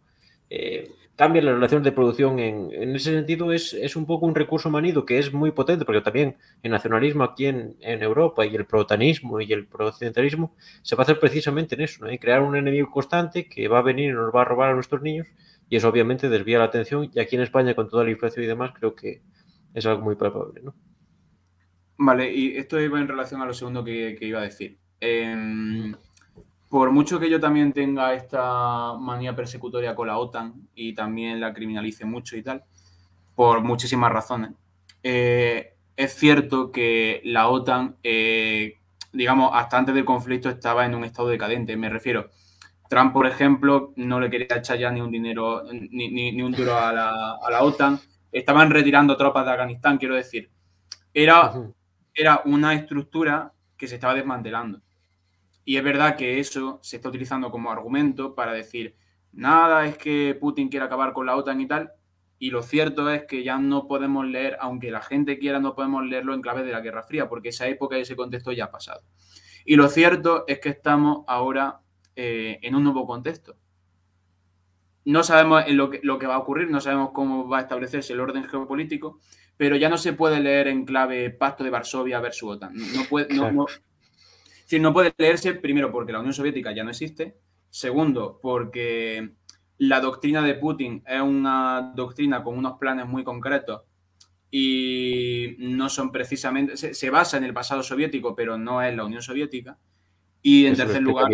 Eh, cambia la relación de producción. En, ese sentido, es, un poco un recurso manido que es muy potente, porque también el nacionalismo aquí en, Europa y el protanismo y el prooccidentalismo se va a hacer precisamente en eso, en crear un enemigo constante que va a venir y nos va a robar a nuestros niños, y eso obviamente desvía la atención. Y aquí en España, con toda la inflación y demás, creo que es algo muy probable. ¿no? Vale, y esto iba en relación a lo segundo que, iba a decir. Em, por mucho que yo también tenga esta manía persecutoria con la OTAN y también la criminalice mucho y tal, por muchísimas razones, eh, es cierto que la OTAN, eh, digamos, hasta antes del conflicto estaba en un estado decadente. Me refiero, Trump, por ejemplo, no le quería echar ya ni un dinero, ni, un duro a la, OTAN. Estaban retirando tropas de Afganistán, quiero decir. Era era una estructura que se estaba desmantelando. Y es verdad que eso se está utilizando como argumento para decir, nada, es que Putin quiere acabar con la OTAN y tal. Y lo cierto es que ya no podemos leer, aunque la gente quiera, no podemos leerlo en clave de la Guerra Fría, porque esa época y ese contexto ya ha pasado. Y lo cierto es que estamos ahora eh, en un nuevo contexto. No sabemos lo que, lo que va a ocurrir, no sabemos cómo va a establecerse el orden geopolítico, pero ya no se puede leer en clave Pacto de Varsovia versus OTAN. No, puede, puede leerse, primero, porque la Unión Soviética ya no existe, segundo, porque la doctrina de Putin es una doctrina con unos planes muy concretos y no son precisamente, se, basa en el pasado soviético, pero no es la Unión Soviética. Y en tercer lugar...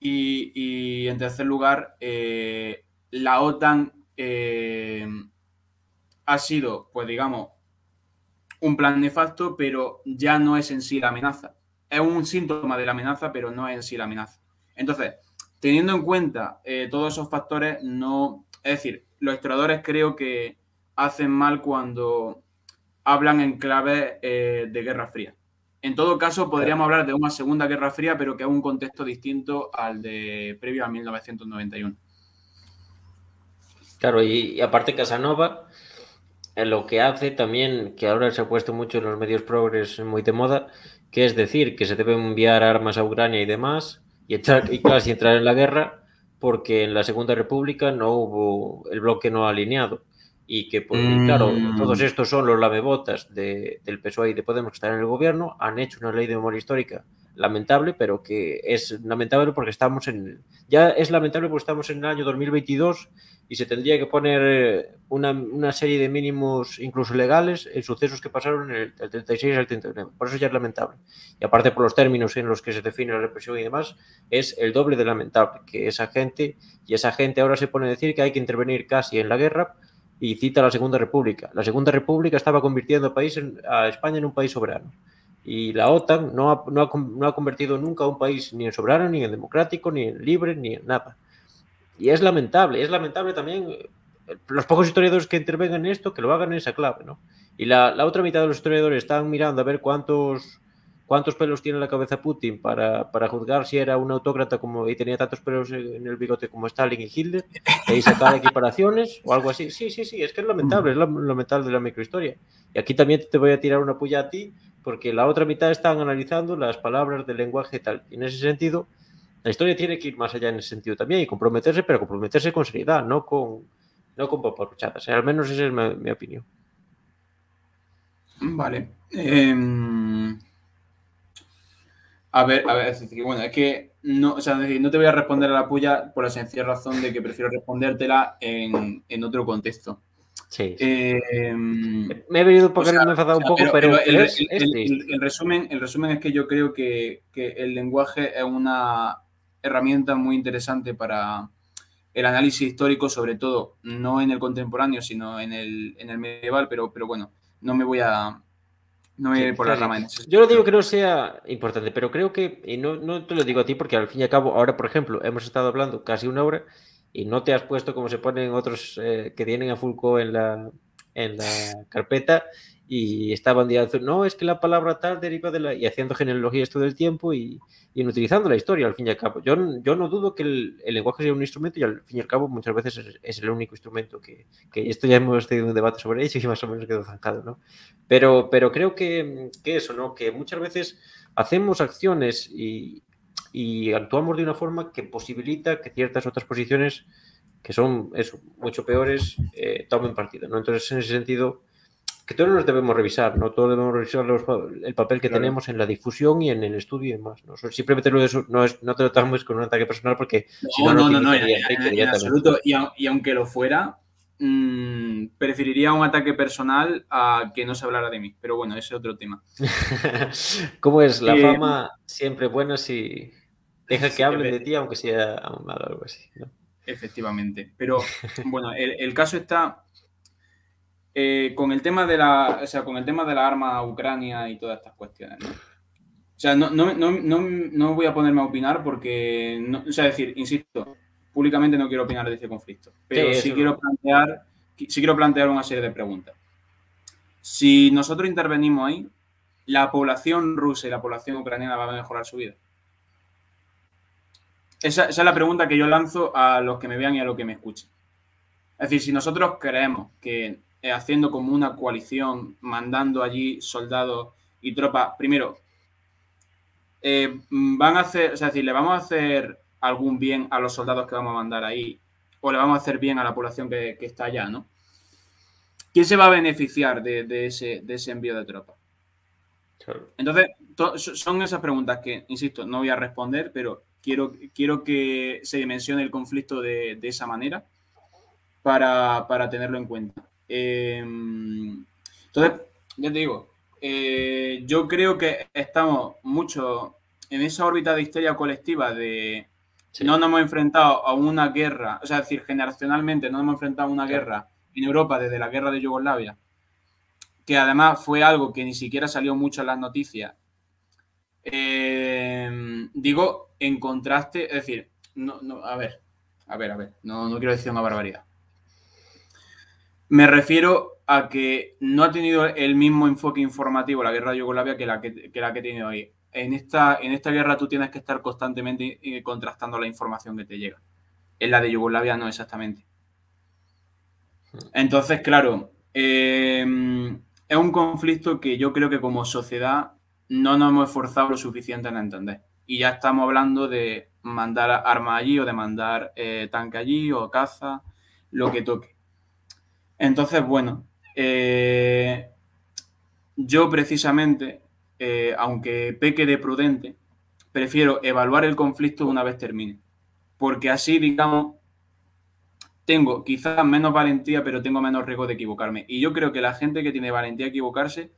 y, en tercer lugar, eh, la OTAN eh, ha sido, pues digamos, un plan nefasto, pero ya no es en sí la amenaza. Es un síntoma de la amenaza, pero no es en sí la amenaza. Entonces, teniendo en cuenta eh, todos esos factores, no. Es decir, los historiadores creo que hacen mal cuando hablan en clave eh, de Guerra Fría. En todo caso, podríamos hablar de una Segunda Guerra Fría, pero que es un contexto distinto al de previo a 1991. Claro, y aparte Casanova lo que hace también, que ahora se ha puesto mucho en los medios progres muy de moda, que es decir, que se deben enviar armas a Ucrania y demás, y, y casi entrar en la guerra, porque en la Segunda República no hubo el bloque no alineado. Y que, pues, claro, mm. todos estos son los lamebotas de, del PSOE y de Podemos que están en el gobierno, han hecho una ley de memoria histórica lamentable, pero que es lamentable porque estamos en... Ya es lamentable porque estamos en el año 2022 y se tendría que poner eh, una, serie de mínimos, incluso legales, en sucesos que pasaron en el, 36 al 39. Por eso ya es lamentable. Y aparte por los términos en los que se define la represión y demás, es el doble de lamentable que esa gente, y esa gente ahora se pone a decir que hay que intervenir casi en la guerra y cita la Segunda República. La Segunda República estaba convirtiendo a, país a España en un país soberano. Y la OTAN no ha, no, ha, no ha convertido nunca a un país ni en soberano, ni en democrático, ni en libre, ni en nada. Y es lamentable, es lamentable también eh, los pocos historiadores que intervengan en esto, que lo hagan en esa clave, ¿no? Y la, la otra mitad de los historiadores están mirando a ver cuántos, cuántos pelos tiene la cabeza Putin para, para, juzgar si era un autócrata como, y tenía tantos pelos en el bigote como Stalin y Hitler, y sacar equiparaciones o algo así. Sí, sí, sí, es que es lamentable, es lamentable de la microhistoria. Y aquí también te voy a tirar una puya a ti, porque la otra mitad están analizando las palabras del lenguaje y tal. Y en ese sentido, la historia tiene que ir más allá en ese sentido también y comprometerse, pero comprometerse con seriedad, no con, no con paparruchadas. Al menos esa es mi, opinión. Vale. Em, a ver, a ver, es bueno, es que no, o sea, no te voy a responder a la puya por la sencilla razón de que prefiero respondértela en, en otro contexto. Sí. Em, me he venido porque me he enfadado un poco, pero, el, el, resumen, el resumen es que yo creo que, que el lenguaje es una herramienta muy interesante para el análisis histórico, sobre todo no en el contemporáneo, sino en el, en el medieval, pero, pero bueno, no me voy a, no me voy por la rama. Yo no digo que no sea importante, pero creo que, y no, no, te lo digo a ti porque al fin y al cabo, ahora por ejemplo, hemos estado hablando casi una hora y no te has puesto como se ponen otros eh, que tienen a Fulco en la, en la carpeta y estaban diciendo, no, es que la palabra tal deriva de la... y haciendo genealogías todo el tiempo y, y utilizando la historia al fin y al cabo. Yo, yo no dudo que el, el, lenguaje sea un instrumento y al fin y al cabo muchas veces es, es el único instrumento que, que, esto ya hemos tenido un debate sobre ello y más o menos quedó zanjado, ¿no? Pero, pero creo que, que eso, ¿no? Que muchas veces hacemos acciones y, y actuamos de una forma que posibilita que ciertas otras posiciones que son eso, mucho peores eh, tomen partido, ¿no? Entonces, en ese sentido que todos nos debemos revisar, ¿no? Todos debemos revisar el papel que tenemos en la difusión y en el estudio y demás, ¿no? Simplemente no, es, no, es, no te lo tomamos con un ataque personal porque... No, no, no, no, en, absoluto. Y, y, aunque lo fuera, mmm, preferiría un ataque personal a que no se hablara de mí. Pero bueno, ese es otro tema. [LAUGHS] ¿Cómo es? La eh, fama siempre buena si deja que hablen de ti, aunque sea malo o algo así, ¿no? Efectivamente. Pero bueno, el, el caso está eh, con el tema de la, o sea, con el tema de la arma Ucrania y todas estas cuestiones, ¿no? O sea, no, no, no, no voy a ponerme a opinar porque, o sea, decir, insisto, públicamente no quiero opinar de este conflicto, pero sí, quiero plantear, sí quiero plantear una serie de preguntas. Si nosotros intervenimos ahí, la población rusa y la población ucraniana va a mejorar su vida. Esa, esa, es la pregunta que yo lanzo a los que me vean y a los que me escuchen. Es decir, si nosotros creemos que eh, haciendo como una coalición, mandando allí soldados y tropas, primero, eh, van a hacer, o sea, es decir, le vamos a hacer algún bien a los soldados que vamos a mandar ahí, o le vamos a hacer bien a la población que, está allá, ¿no? ¿Quién se va a beneficiar de, ese, de ese envío de tropas? Entonces, son esas preguntas que, insisto, no voy a responder, pero quiero, quiero que se dimensione el conflicto de, esa manera para, tenerlo en cuenta. Em, entonces, ya te digo, eh, yo creo que estamos mucho en esa órbita de histeria colectiva de no nos hemos enfrentado a una guerra, o sea, es decir, generacionalmente no nos hemos enfrentado a una guerra en Europa desde la guerra de Yugoslavia, que además fue algo que ni siquiera salió mucho en las noticias. Eh, digo, en contraste, es decir, no, no, a ver, a ver, a ver, no, no quiero decir una barbaridad. Me refiero a que no ha tenido el mismo enfoque informativo la guerra de Yugoslavia que la que, que la que tiene hoy. En esta, en esta guerra tú tienes que estar constantemente eh, contrastando la información que te llega. En la de Yugoslavia no exactamente. Entonces, claro, eh, es un conflicto que yo creo que como sociedad no nos hemos esforzado lo suficiente en entender. Y ya estamos hablando de mandar armas allí o de mandar eh, tanque allí o caza, lo que toque. Entonces, bueno, eh, yo precisamente, eh, aunque peque de prudente, prefiero evaluar el conflicto una vez termine. Porque así, digamos, tengo quizás menos valentía, pero tengo menos riesgo de equivocarme. Y yo creo que la gente que tiene valentía de equivocarse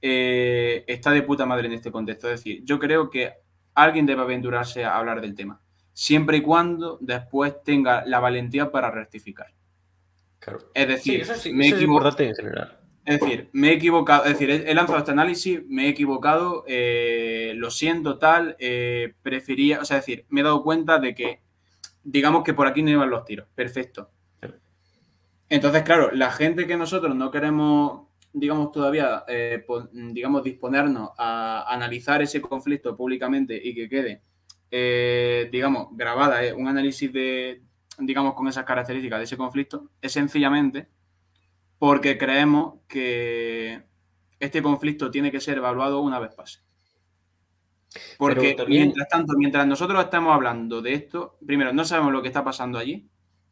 está de puta madre en este contexto. Es decir, yo creo que alguien debe aventurarse a hablar del tema, siempre y cuando después tenga la valentía para rectificar. Es decir, me he Es decir, me he equivocado, es decir, he lanzado este análisis, me he equivocado, eh, lo siento, tal, eh, prefería, o sea, es decir, me he dado cuenta de que, digamos que por aquí no iban los tiros, perfecto. Entonces, claro, la gente que nosotros no queremos, digamos, todavía, eh, digamos, disponernos a analizar ese conflicto públicamente y que quede, digamos, grabada, un análisis de, digamos, con esas características de ese conflicto es sencillamente porque creemos que este conflicto tiene que ser evaluado una vez pase. Porque mientras tanto, mientras nosotros estamos hablando de esto, primero, no sabemos lo que está pasando allí,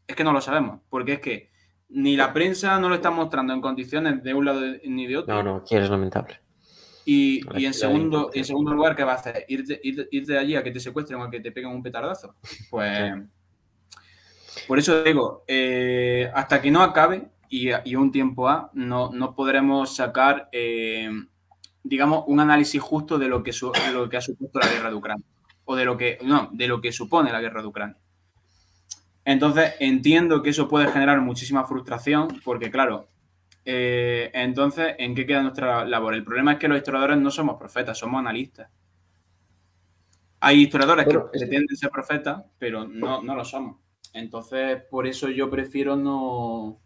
es que no lo sabemos, porque es que ni la prensa no lo está mostrando en condiciones de un lado ni de otro. No, no, que es lamentable. Y, en, segundo, en segundo lugar, ¿qué va a hacer? ¿Irte, de allí a que te secuestren o a que te peguen un petardazo? Pues... Por eso digo, eh, hasta que no acabe y, un tiempo A, no, no podremos sacar, eh, digamos, un análisis justo de lo, que lo que ha supuesto la guerra de Ucrania. O de lo que, no, de lo que supone la guerra de Ucrania. Entonces, entiendo que eso puede generar muchísima frustración, porque claro, eh, entonces, ¿en qué queda nuestra labor? El problema es que los historiadores no somos profetas, somos analistas. Hay historiadores que pretenden ser profetas, pero no, no lo somos. Entonces, por eso yo prefiero no,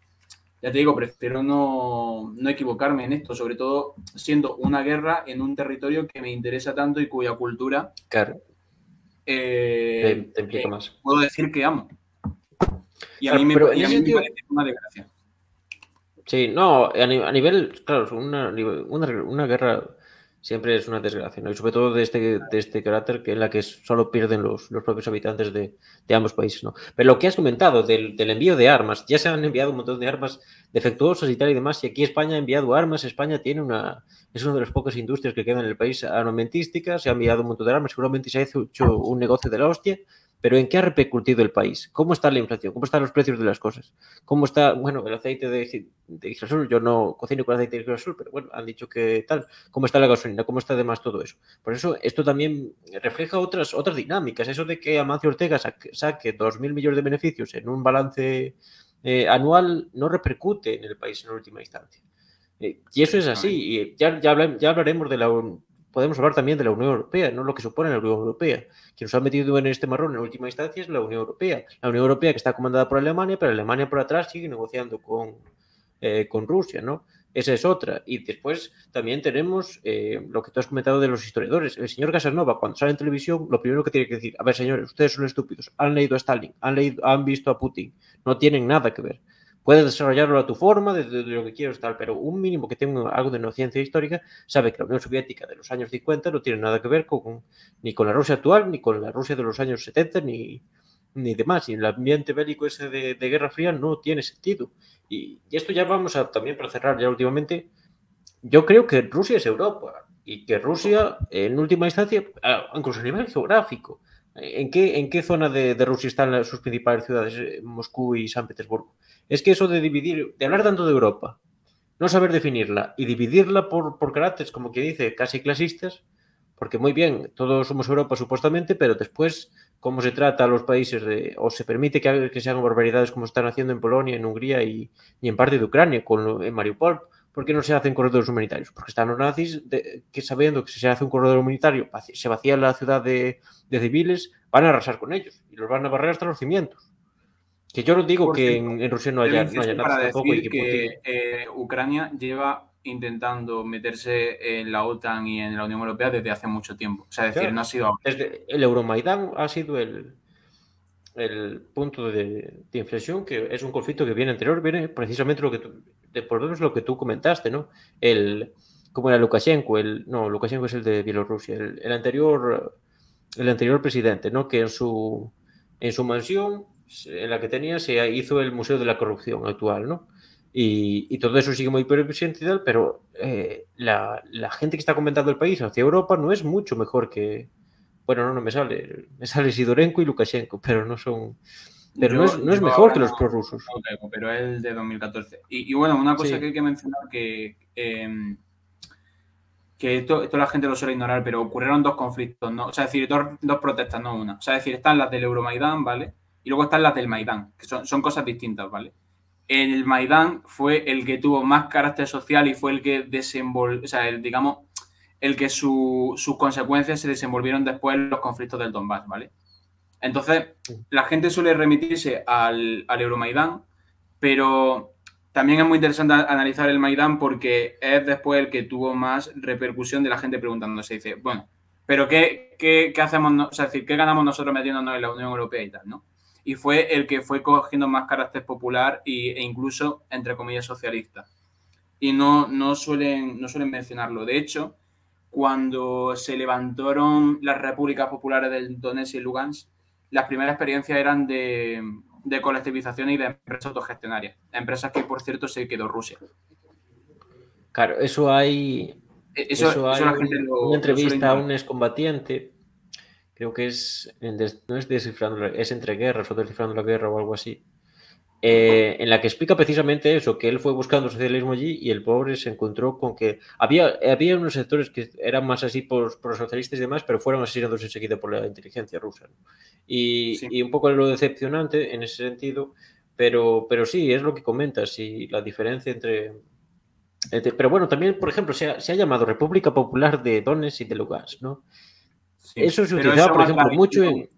ya te digo, prefiero no, equivocarme en esto, sobre todo siendo una guerra en un territorio que me interesa tanto y cuya cultura claro. Eh, te, implica eh, más. Puedo decir que amo. Y a mí me, parece una desgracia. Sí, no, a nivel, claro, una, una guerra siempre es una desgracia, ¿no? Y sobre todo de este, de este carácter que en la que solo pierden los, los propios habitantes de, de, ambos países, ¿no? Pero lo que has comentado del, del, envío de armas, ya se han enviado un montón de armas defectuosas y tal y demás, y aquí España ha enviado armas, España tiene una, es una de las pocas industrias que quedan en el país armamentística, se ha enviado un montón de armas, seguramente se ha hecho un negocio de la hostia, pero ¿en qué ha repercutido el país? ¿Cómo está la inflación? ¿Cómo están los precios de las cosas? ¿Cómo está, bueno, el aceite de, de girasol? Yo no cocino con aceite de girasol, pero bueno, han dicho que tal. ¿Cómo está la gasolina? ¿Cómo está además todo eso? Por eso, esto también refleja otras, otras dinámicas. Eso de que Amancio Ortega saque, 2.000 millones de beneficios en un balance eh, anual no repercute en el país en última instancia. Eh, y eso es así. Y ya, ya, hablaremos de la podemos hablar también de la Unión Europea, no lo que supone la Unión Europea. Quien nos ha metido en este marrón en última instancia es la Unión Europea. La Unión Europea que está comandada por Alemania, pero Alemania por atrás sigue negociando con, eh, con Rusia, ¿no? Esa es otra. Y después también tenemos eh, lo que tú has comentado de los historiadores. El señor Casanova, cuando sale en televisión, lo primero que tiene que decir, a ver, señores, ustedes son estúpidos, han leído a Stalin, han, leído, han visto a Putin, no tienen nada que ver. Puedes desarrollarlo a tu forma, de, lo que quieras, tal, pero un mínimo que tenga algo de no ciencia histórica sabe que la Unión Soviética de los años 50 no tiene nada que ver con, ni con la Rusia actual, ni con la Rusia de los años 70, ni, ni demás. Y el ambiente bélico ese de, Guerra Fría no tiene sentido. Y, esto ya vamos a también para cerrar ya últimamente. Yo creo que Rusia es Europa y que Rusia, en última instancia, incluso a nivel geográfico, ¿en qué, en qué zona de, Rusia están sus principales ciudades, Moscú y San Petersburgo? Es que eso de dividir, de hablar tanto de Europa, no saber definirla y dividirla por, por caracteres, como que dice, casi clasistas, porque muy bien, todos somos Europa supuestamente, pero después cómo se trata a los países de, o se permite que, que se hagan barbaridades como están haciendo en Polonia, en Hungría y, en parte de Ucrania, con, en Mariupol. ¿Por qué no se hacen corredores humanitarios? Porque están los nazis que sabiendo que si se hace un corredor humanitario se vacía la ciudad de, civiles, van a arrasar con ellos y los van a barrer hasta los cimientos. Que yo no digo que en, Rusia no haya, nada. Para decir que eh, Ucrania lleva intentando meterse en la OTAN y en la Unión Europea desde hace mucho tiempo. O sea, decir, no ha sido el Euromaidán ha sido el, el punto de, inflexión, que es un conflicto que viene anterior, viene precisamente lo que tú, de, lo que tú comentaste, ¿no? El, como era Lukashenko, el, no, Lukashenko es el de Bielorrusia, el, anterior, el anterior presidente, ¿no? Que en su, en su mansión, en la que tenía, se hizo el Museo de la Corrupción actual, ¿no? Y, todo eso sigue muy presente y tal, pero eh, la, gente que está comentando el país hacia Europa no es mucho mejor que. Bueno, no, no me sale. Me sale Sidorenko y Lukashenko, pero no son. Pero no es, mejor que los prorrusos. pero es el de 2014. Y, bueno, una cosa que hay que mencionar que. Em, que esto, la gente lo suele ignorar, pero ocurrieron dos conflictos, ¿no? O sea, es decir, dos, dos protestas, no una. O sea, es decir, están las del Euromaidán, ¿vale? Y luego están las del Maidán, que son, son cosas distintas, ¿vale? el Maidán fue el que tuvo más carácter social y fue el que desenvolvió, o sea, el, digamos, el que sus consecuencias se desenvolvieron después en los conflictos del Donbass, ¿vale? Entonces, la gente suele remitirse al, al Euromaidán, pero también es muy interesante analizar el Maidán porque es después el que tuvo más repercusión de la gente preguntándose. Dice, bueno, pero ¿qué, qué, qué hacemos? O sea, decir, ¿qué ganamos nosotros metiéndonos en la Unión Europea y tal, no? y fue el que fue cogiendo más carácter popular e incluso, entre comillas, socialista. Y no, no, suelen, no suelen mencionarlo. De hecho, cuando se levantaron las repúblicas populares del Donetsk y Lugansk, las primeras experiencias eran de, de colectivización y de empresas autogestionarias. Empresas que, por cierto, se quedó Rusia. Claro, eso hay. E, eso, hay una entrevista a un excombatiente creo que es, no es descifrando, es entre guerras o descifrando la guerra o algo así, eh, en la que explica precisamente eso, que él fue buscando socialismo allí y el pobre se encontró con que había, había unos sectores que eran más así por, por socialistas y demás, pero fueron asesinados enseguida por la inteligencia rusa. Y, y, un poco lo decepcionante en ese sentido, pero, pero sí, es lo que comentas y la diferencia entre... pero bueno, también, por ejemplo, se ha, se ha, llamado República Popular de Donetsk y de Lugansk, ¿no? eso se utilizaba, por ejemplo, mucho en.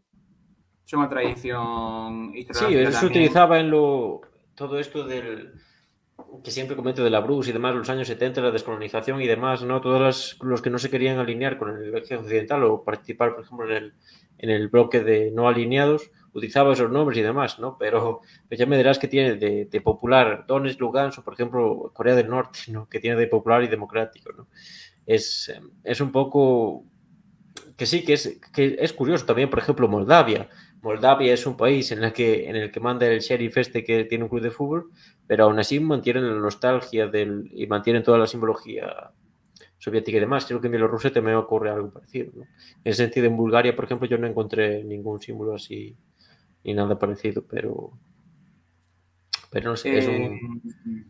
Es una tradición Sí, eso se utilizaba en lo. Todo esto del. Que siempre comento de la Bruce y demás, los años 70, la descolonización y demás, ¿no? Todos los que no se querían alinear con el eje occidental o participar, por ejemplo, en el, en el bloque de no alineados, utilizaba esos nombres y demás, ¿no? Pero pues ya me dirás que tiene de, de, popular Donetsk, Lugansk o, por ejemplo, Corea del Norte, ¿no? Que tiene de popular y democrático, ¿no? Es, es un poco que sí, que es, que es curioso también, por ejemplo, Moldavia. Moldavia es un país en el que, en el que manda el sheriff este que tiene un club de fútbol, pero aún así mantienen la nostalgia del, y mantienen toda la simbología soviética y demás. Creo que en Bielorrusia también ocurre algo parecido. En ese sentido, en Bulgaria, por ejemplo, yo no encontré ningún símbolo así ni nada parecido, pero, pero no sé, es un... Eh,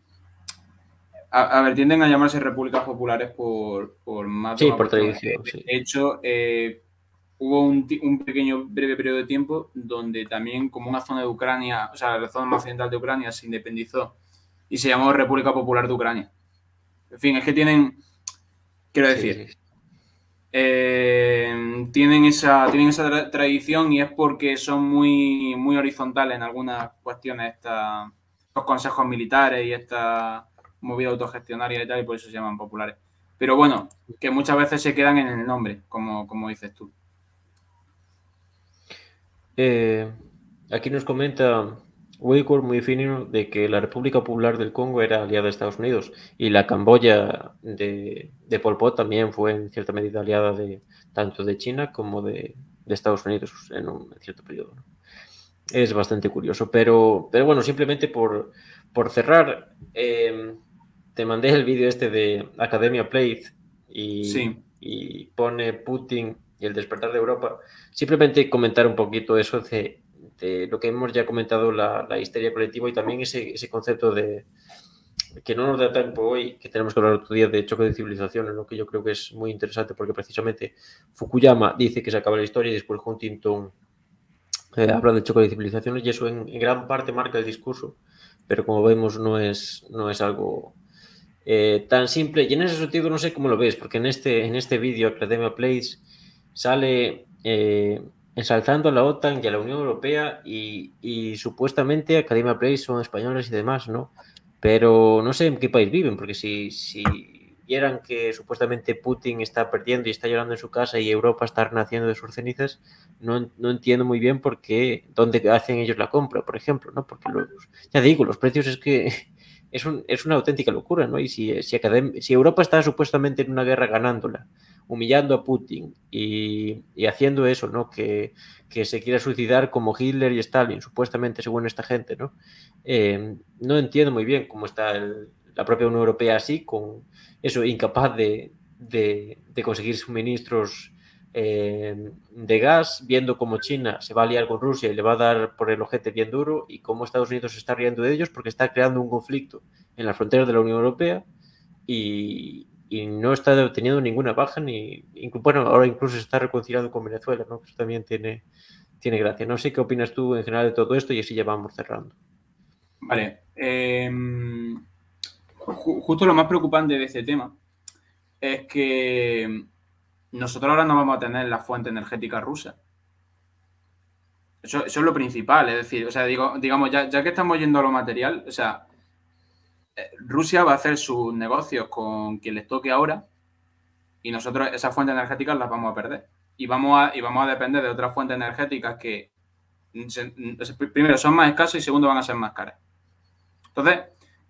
a, ver, tienden a llamarse repúblicas populares por, por más... Sí, por tradición. De, hecho, eh, hubo un, pequeño breve periodo de tiempo donde también como una zona de Ucrania, o sea, la zona más occidental de Ucrania se independizó y se llamó República Popular de Ucrania. En fin, es que tienen, quiero decir, eh, tienen, esa, tienen esa tradición y es porque son muy, muy horizontales en algunas cuestiones los consejos militares y esta movida autogestionaria y tal, y por eso se llaman populares. Pero bueno, que muchas veces se quedan en el nombre, como, como dices tú. Eh, aquí nos comenta Uyghur muy fino de que la República Popular del Congo era aliada de Estados Unidos y la Camboya de, de Pol Pot también fue en cierta medida aliada de tanto de China como de, de Estados Unidos en un cierto periodo. ¿no? Es bastante curioso, pero, pero bueno, simplemente por, por cerrar, eh, te mandé el vídeo este de Academia Plate y, Sí. y pone Putin y el despertar de Europa. Simplemente comentar un poquito eso de, de lo que hemos ya comentado, la, la histeria colectiva y también ese, ese concepto de que no nos da tiempo hoy, que tenemos que hablar otro día de choque de civilizaciones, lo que yo creo que es muy interesante porque precisamente Fukuyama dice que se acaba la historia y después Huntington eh, habla de choque de civilizaciones y eso en, en gran parte marca el discurso, pero como vemos no es, no es algo eh, tan simple y en ese sentido no sé cómo lo ves, porque en este, en este vídeo Academia Place sale eh, ensalzando a la OTAN y a la Unión Europea y, y supuestamente Academia Place son españoles y demás, ¿no? Pero no sé en qué país viven, porque si, si vieran que supuestamente Putin está perdiendo y está llorando en su casa y Europa está renaciendo de sus cenizas, no, no entiendo muy bien por qué, dónde hacen ellos la compra, por ejemplo, ¿no? Porque los, ya digo, los precios es que es, un, es una auténtica locura, ¿no? Y si, si, si Europa está supuestamente en una guerra ganándola, humillando a Putin y, y haciendo eso, ¿no? Que, que, se quiera suicidar como Hitler y Stalin, supuestamente, según esta gente, ¿no? Eh, no entiendo muy bien cómo está el, la propia Unión Europea así, con eso, incapaz de, de, de conseguir suministros eh, de gas, viendo cómo China se va a liar con Rusia y le va a dar por el ojete bien duro, y cómo Estados Unidos se está riendo de ellos porque está creando un conflicto en las fronteras de la Unión Europea y, y no está teniendo ninguna baja, ni bueno, ahora incluso se está reconciliando con Venezuela, ¿no? Eso también tiene, tiene gracia. No sé qué opinas tú en general de todo esto y así ya vamos cerrando. Vale. Ju justo lo más preocupante de este tema es que nosotros ahora no vamos a tener la fuente energética rusa. Eso, es lo principal, es decir, o sea, digo, digamos, ya, ya, que estamos yendo a lo material, o sea, eh, Rusia va a hacer sus negocios con quien les toque ahora y nosotros esas fuentes energéticas las vamos a perder. Y vamos a, y vamos a depender de otras fuentes energéticas que, se, primero, son más escasas y segundo, van a ser más caras. Entonces,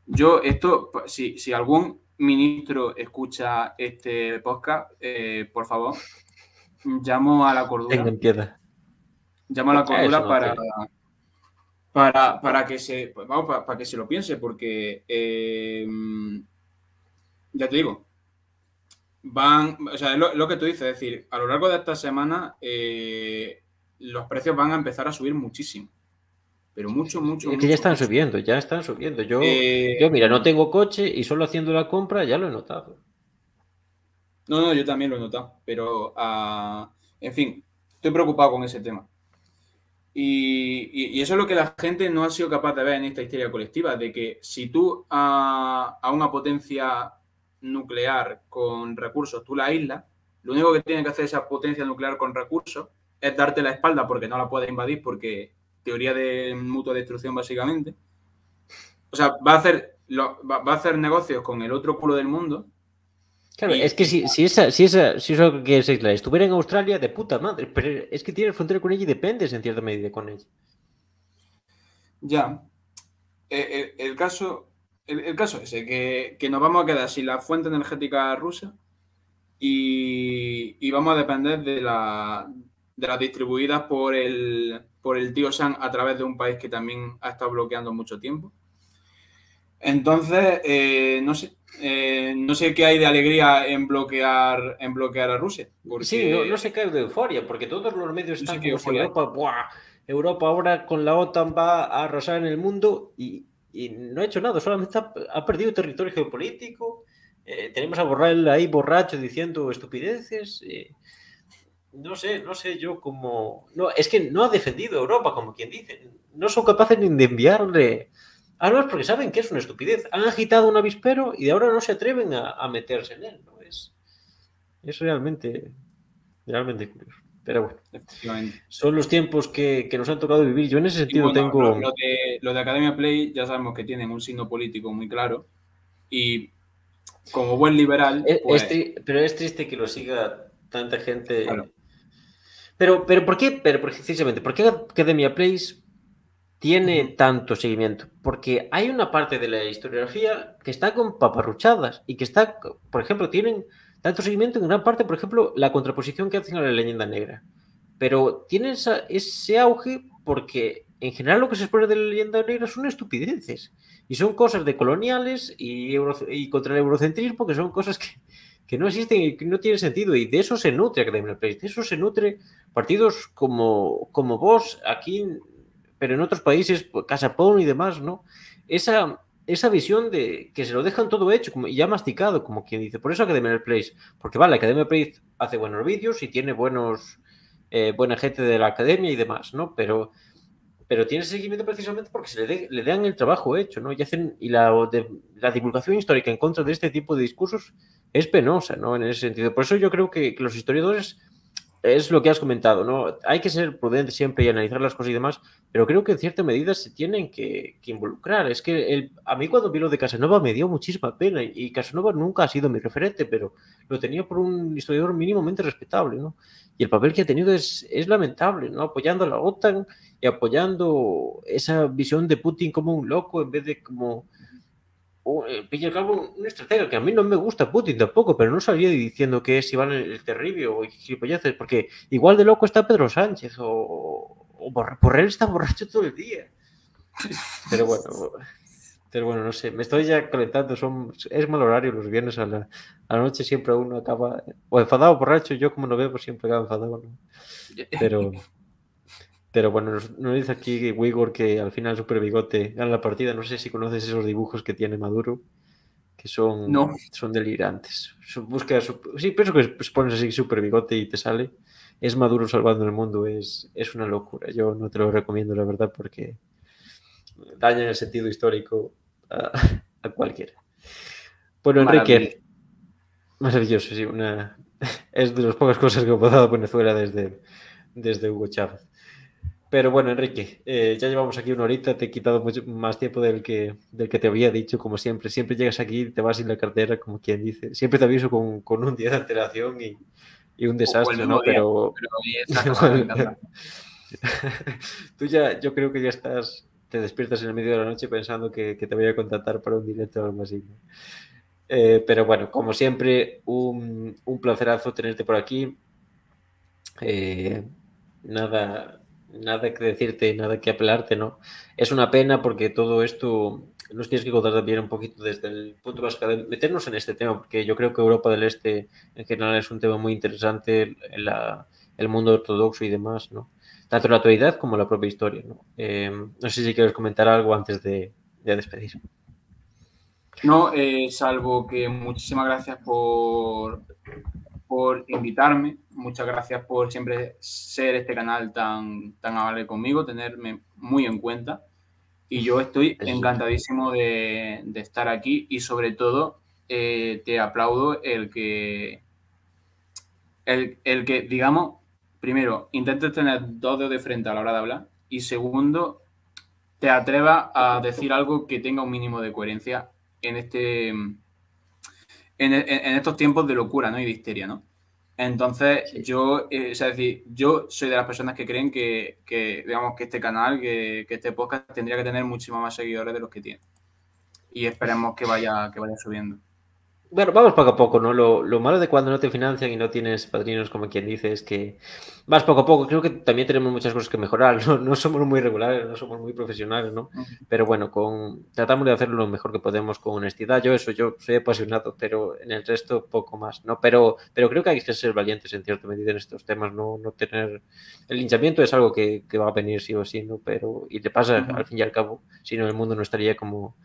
yo esto, si, si algún ministro escucha este podcast, eh, por favor, llamo a la cordura. Piedad. Llamo a la cordura no para, para, para, que se, pues vamos, para, para, que se lo piense, porque eh, ya te digo, van, o sea, es lo, lo, que tú dices, es decir, a lo largo de esta semana eh, los precios van a empezar a subir muchísimo pero mucho, mucho. Es que ya están mucho. subiendo, ya están subiendo. Yo, eh, yo, mira, no tengo coche y solo haciendo la compra ya lo he notado. No, no, yo también lo he notado, pero uh, en fin, estoy preocupado con ese tema. Y, y, y, eso es lo que la gente no ha sido capaz de ver en esta histeria colectiva, de que si tú a, a una potencia nuclear con recursos tú la aíslas, lo único que tiene que hacer esa potencia nuclear con recursos es darte la espalda porque no la puede invadir porque teoría de mutua destrucción, básicamente. O sea, va a hacer, lo, va, va, a hacer negocios con el otro culo del mundo. Claro, y... es que si, si, esa, si, esa, si eso que es isla estuviera en Australia, de puta madre, pero es que tienes frontera con ella y dependes en cierta medida con ella. Ya. El, el, el caso, el, el, caso es que, que nos vamos a quedar sin la fuente energética rusa y, y vamos a depender de, la, de las distribuidas por el, por el tío San a través de un país que también ha estado bloqueando mucho tiempo. Entonces, eh, no sé, eh, no sé qué hay de alegría en bloquear, en bloquear a Rusia. Porque... Sí, no, no se cae de euforia, porque todos los medios están no como si Europa, ¡buah! Europa ahora con la OTAN va a arrasar en el mundo y, y no ha hecho nada, solamente ha, ha perdido territorio geopolítico. Eh, tenemos a Borrell ahí borracho diciendo estupideces. Eh, no sé, no sé yo cómo. No, es que no ha defendido Europa, como quien dice. No son capaces ni de enviarle armas porque saben que es una estupidez. Han agitado un avispero y de ahora no se atreven a, a meterse en él. ¿no? Es, es realmente, realmente curioso. Pero bueno, son los tiempos que, que, nos han tocado vivir. Yo en ese sentido bueno, tengo. Lo, lo, de, lo, de, Academia Play ya sabemos que tienen un signo político muy claro. Y como buen liberal. Pues pero es triste que lo siga tanta gente. Pero, pero ¿por qué? Pero precisamente, ¿por qué Academia Place tiene tanto seguimiento? Porque hay una parte de la historiografía que está con paparruchadas y que está, por ejemplo, tienen tanto seguimiento en gran parte, por ejemplo, la contraposición que hacen a la leyenda negra. Pero tiene ese auge porque en general lo que se espera de la leyenda negra son estupideces. Y son cosas de coloniales y, y contra el eurocentrismo que son cosas que, que no existen y que no tienen sentido. Y de eso se nutre Academia Place. De eso se nutre partidos como, como vos aquí, pero en otros países, pues, Casapón y demás, ¿no? Esa, esa visión de que se lo dejan todo hecho y ya masticado, como quien dice. Por eso Academia Place. Porque vale, Academia Place hace buenos vídeos y tiene buenos, eh, buena gente de la academia y demás, ¿no? Pero pero tiene seguimiento precisamente porque se le, le, dan el trabajo hecho, ¿no? Y, hacen, y la, la divulgación histórica en contra de este tipo de discursos es penosa, ¿no? En ese sentido. Por eso yo creo que, los historiadores es lo que has comentado, ¿no? Hay que ser prudente siempre y analizar las cosas y demás, pero creo que en cierta medida se tienen que, involucrar. Es que el, a mí cuando vi lo de Casanova me dio muchísima pena y, Casanova nunca ha sido mi referente, pero lo tenía por un historiador mínimamente respetable, ¿no? Y el papel que ha tenido es, es lamentable, ¿no? Apoyando a la OTAN y apoyando esa visión de Putin como un loco en vez de como eh, pilla cabo una estrategia que a mí no me gusta Putin tampoco, pero no salía diciendo que es Iván el, terrible o gilipolleces, porque igual de loco está Pedro Sánchez o, o por él está borracho todo el día. Pero bueno, pero bueno, no sé, me estoy ya calentando, son, es mal horario los viernes a la, a la noche siempre uno acaba o enfadado borracho, yo como no veo, pues siempre acabo enfadado, Pero, pero bueno, nos, dice aquí Wigor que al final Super Bigote gana la partida. No sé si conoces esos dibujos que tiene Maduro, que son, son delirantes. Busca, sí, pienso que pones así Super Bigote y te sale. Es Maduro salvando el mundo, es, es una locura. Yo no te lo recomiendo, la verdad, porque daña el sentido histórico a, cualquiera. Bueno, Enrique, maravilloso, sí, una, [LAUGHS] es de las pocas cosas que he pasado a Venezuela desde, desde Hugo Chávez. Pero bueno, Enrique, eh, ya llevamos aquí una horita, te he quitado mucho más tiempo del que, del que te había dicho, como siempre. Siempre llegas aquí te vas sin la cartera, como quien dice. Siempre te aviso con, con un día de alteración y, y un desastre, ¿no? Pero, [LAUGHS] tú ya, yo creo que ya estás, te despiertas en el medio de la noche pensando que, que te voy a contratar para un directo o algo así. Eh, pero bueno, como siempre, un, un placerazo tenerte por aquí. Eh, nada, nada que decirte, nada que apelarte, ¿no? Es una pena porque todo esto nos tienes que contar también un poquito desde el punto más de meternos en este tema, porque yo creo que Europa del Este en general es un tema muy interesante, el mundo ortodoxo y demás, ¿no? Tanto la actualidad como la propia historia, ¿no? Eh, no sé si quieres comentar algo antes de, despedir. No, eh, salvo que muchísimas gracias por, por invitarme. Muchas gracias por siempre ser este canal tan, tan amable conmigo, tenerme muy en cuenta. Y yo estoy encantadísimo de, estar aquí y sobre todo eh, te aplaudo el que, el, el, que, digamos, primero, intentes tener dos dedos de frente a la hora de hablar y segundo, te atrevas a decir algo que tenga un mínimo de coherencia en este en, estos tiempos de locura ¿no? y de histeria, ¿no? Entonces, yo, eh, es decir, yo soy de las personas que creen que, digamos, que este canal, que, que, este podcast tendría que tener muchísimos más seguidores de los que tiene. Y esperemos que vaya, que vaya subiendo. Bueno, vamos poco a poco, ¿no? Lo, malo de cuando no te financian y no tienes padrinos, como quien dice, es que vas poco a poco. Creo que también tenemos muchas cosas que mejorar. No, somos muy regulares, no somos muy profesionales, ¿no? Pero bueno, con, tratamos de hacerlo lo mejor que podemos con honestidad. Yo eso, yo soy apasionado, pero en el resto poco más, ¿no? Pero, pero creo que hay que ser valientes en cierta medida en estos temas, no, no tener... El linchamiento es algo que, va a venir sí o sí, ¿no? Pero, y te pasa al fin y al cabo, si no el mundo no estaría como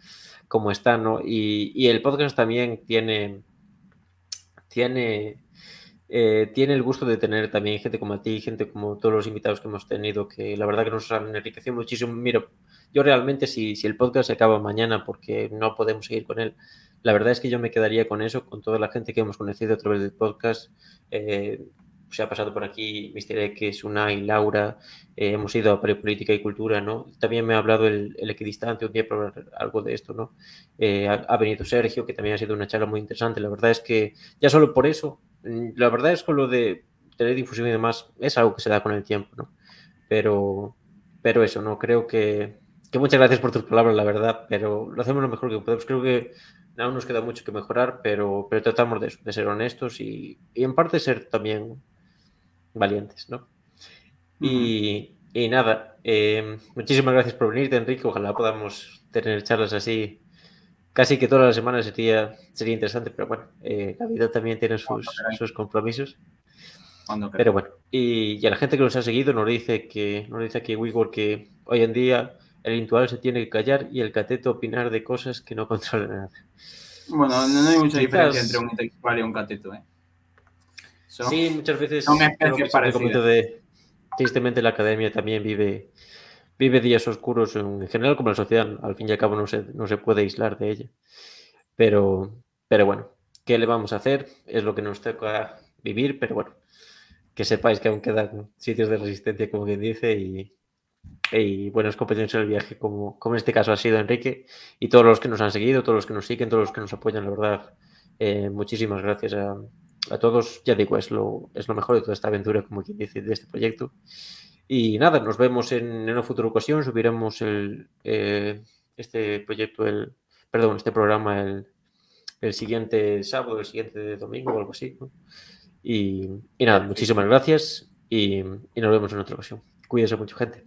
como está, ¿no? Y, el podcast también tiene, tiene, eh, tiene el gusto de tener también gente como a ti, gente como todos los invitados que hemos tenido, que la verdad que nos han enriquecido muchísimo. Mira, yo realmente si, si el podcast se acaba mañana porque no podemos seguir con él, la verdad es que yo me quedaría con eso, con toda la gente que hemos conocido a través del podcast. Eh, se ha pasado por aquí Mr. X, Unai, Laura, eh, hemos ido a Política y Cultura, ¿no? También me ha hablado el, el equidistante un día para hablar algo de esto, ¿no? Eh, ha, venido Sergio, que también ha sido una charla muy interesante. La verdad es que ya solo por eso, mm, la verdad es que lo de tener difusión y demás es algo que se da con el tiempo, ¿no? Pero, pero eso, ¿no? Creo que, que muchas gracias por tus palabras, la verdad, pero lo hacemos lo mejor que podemos. Creo que aún nos queda mucho que mejorar, pero, pero tratamos de, de ser honestos y, y, en parte ser también valientes, ¿no? y, y, nada, eh, muchísimas gracias por venirte, Enrique. Ojalá podamos tener charlas así casi que todas las semanas sería, sería interesante, pero bueno, eh, la vida también tiene sus, sus compromisos. Pero bueno, y, y, a la gente que nos ha seguido nos dice que nos dice aquí Wigor que hoy en día el intelectual se tiene que callar y el cateto opinar de cosas que no [LAUGHS] controla nada. Bueno, no hay mucha diferencia entre un intelectual y un cateto, ¿eh? Son, sí, muchas veces. Son especies de, tristemente, la academia también vive, vive días oscuros en general, como la sociedad. Al fin y al cabo, no se, no se puede aislar de ella. Pero, pero bueno, ¿qué le vamos a hacer? Es lo que nos toca vivir, pero bueno, que sepáis que aún quedan sitios de resistencia, como quien dice, y, y buenas competencias en el viaje, como, como en este caso ha sido Enrique, y todos los que nos han seguido, todos los que nos siguen, todos los que nos apoyan, la verdad, eh, muchísimas gracias a, a, todos. Ya digo, es lo, es lo mejor de toda esta aventura, como quien dice, de este proyecto. Y nada, nos vemos en, en una futura ocasión, subiremos el, eh, este proyecto, el, perdón, este programa el, el siguiente sábado, el siguiente domingo o algo así. Y, y, nada, muchísimas gracias y, y nos vemos en otra ocasión. Cuídense mucho, gente.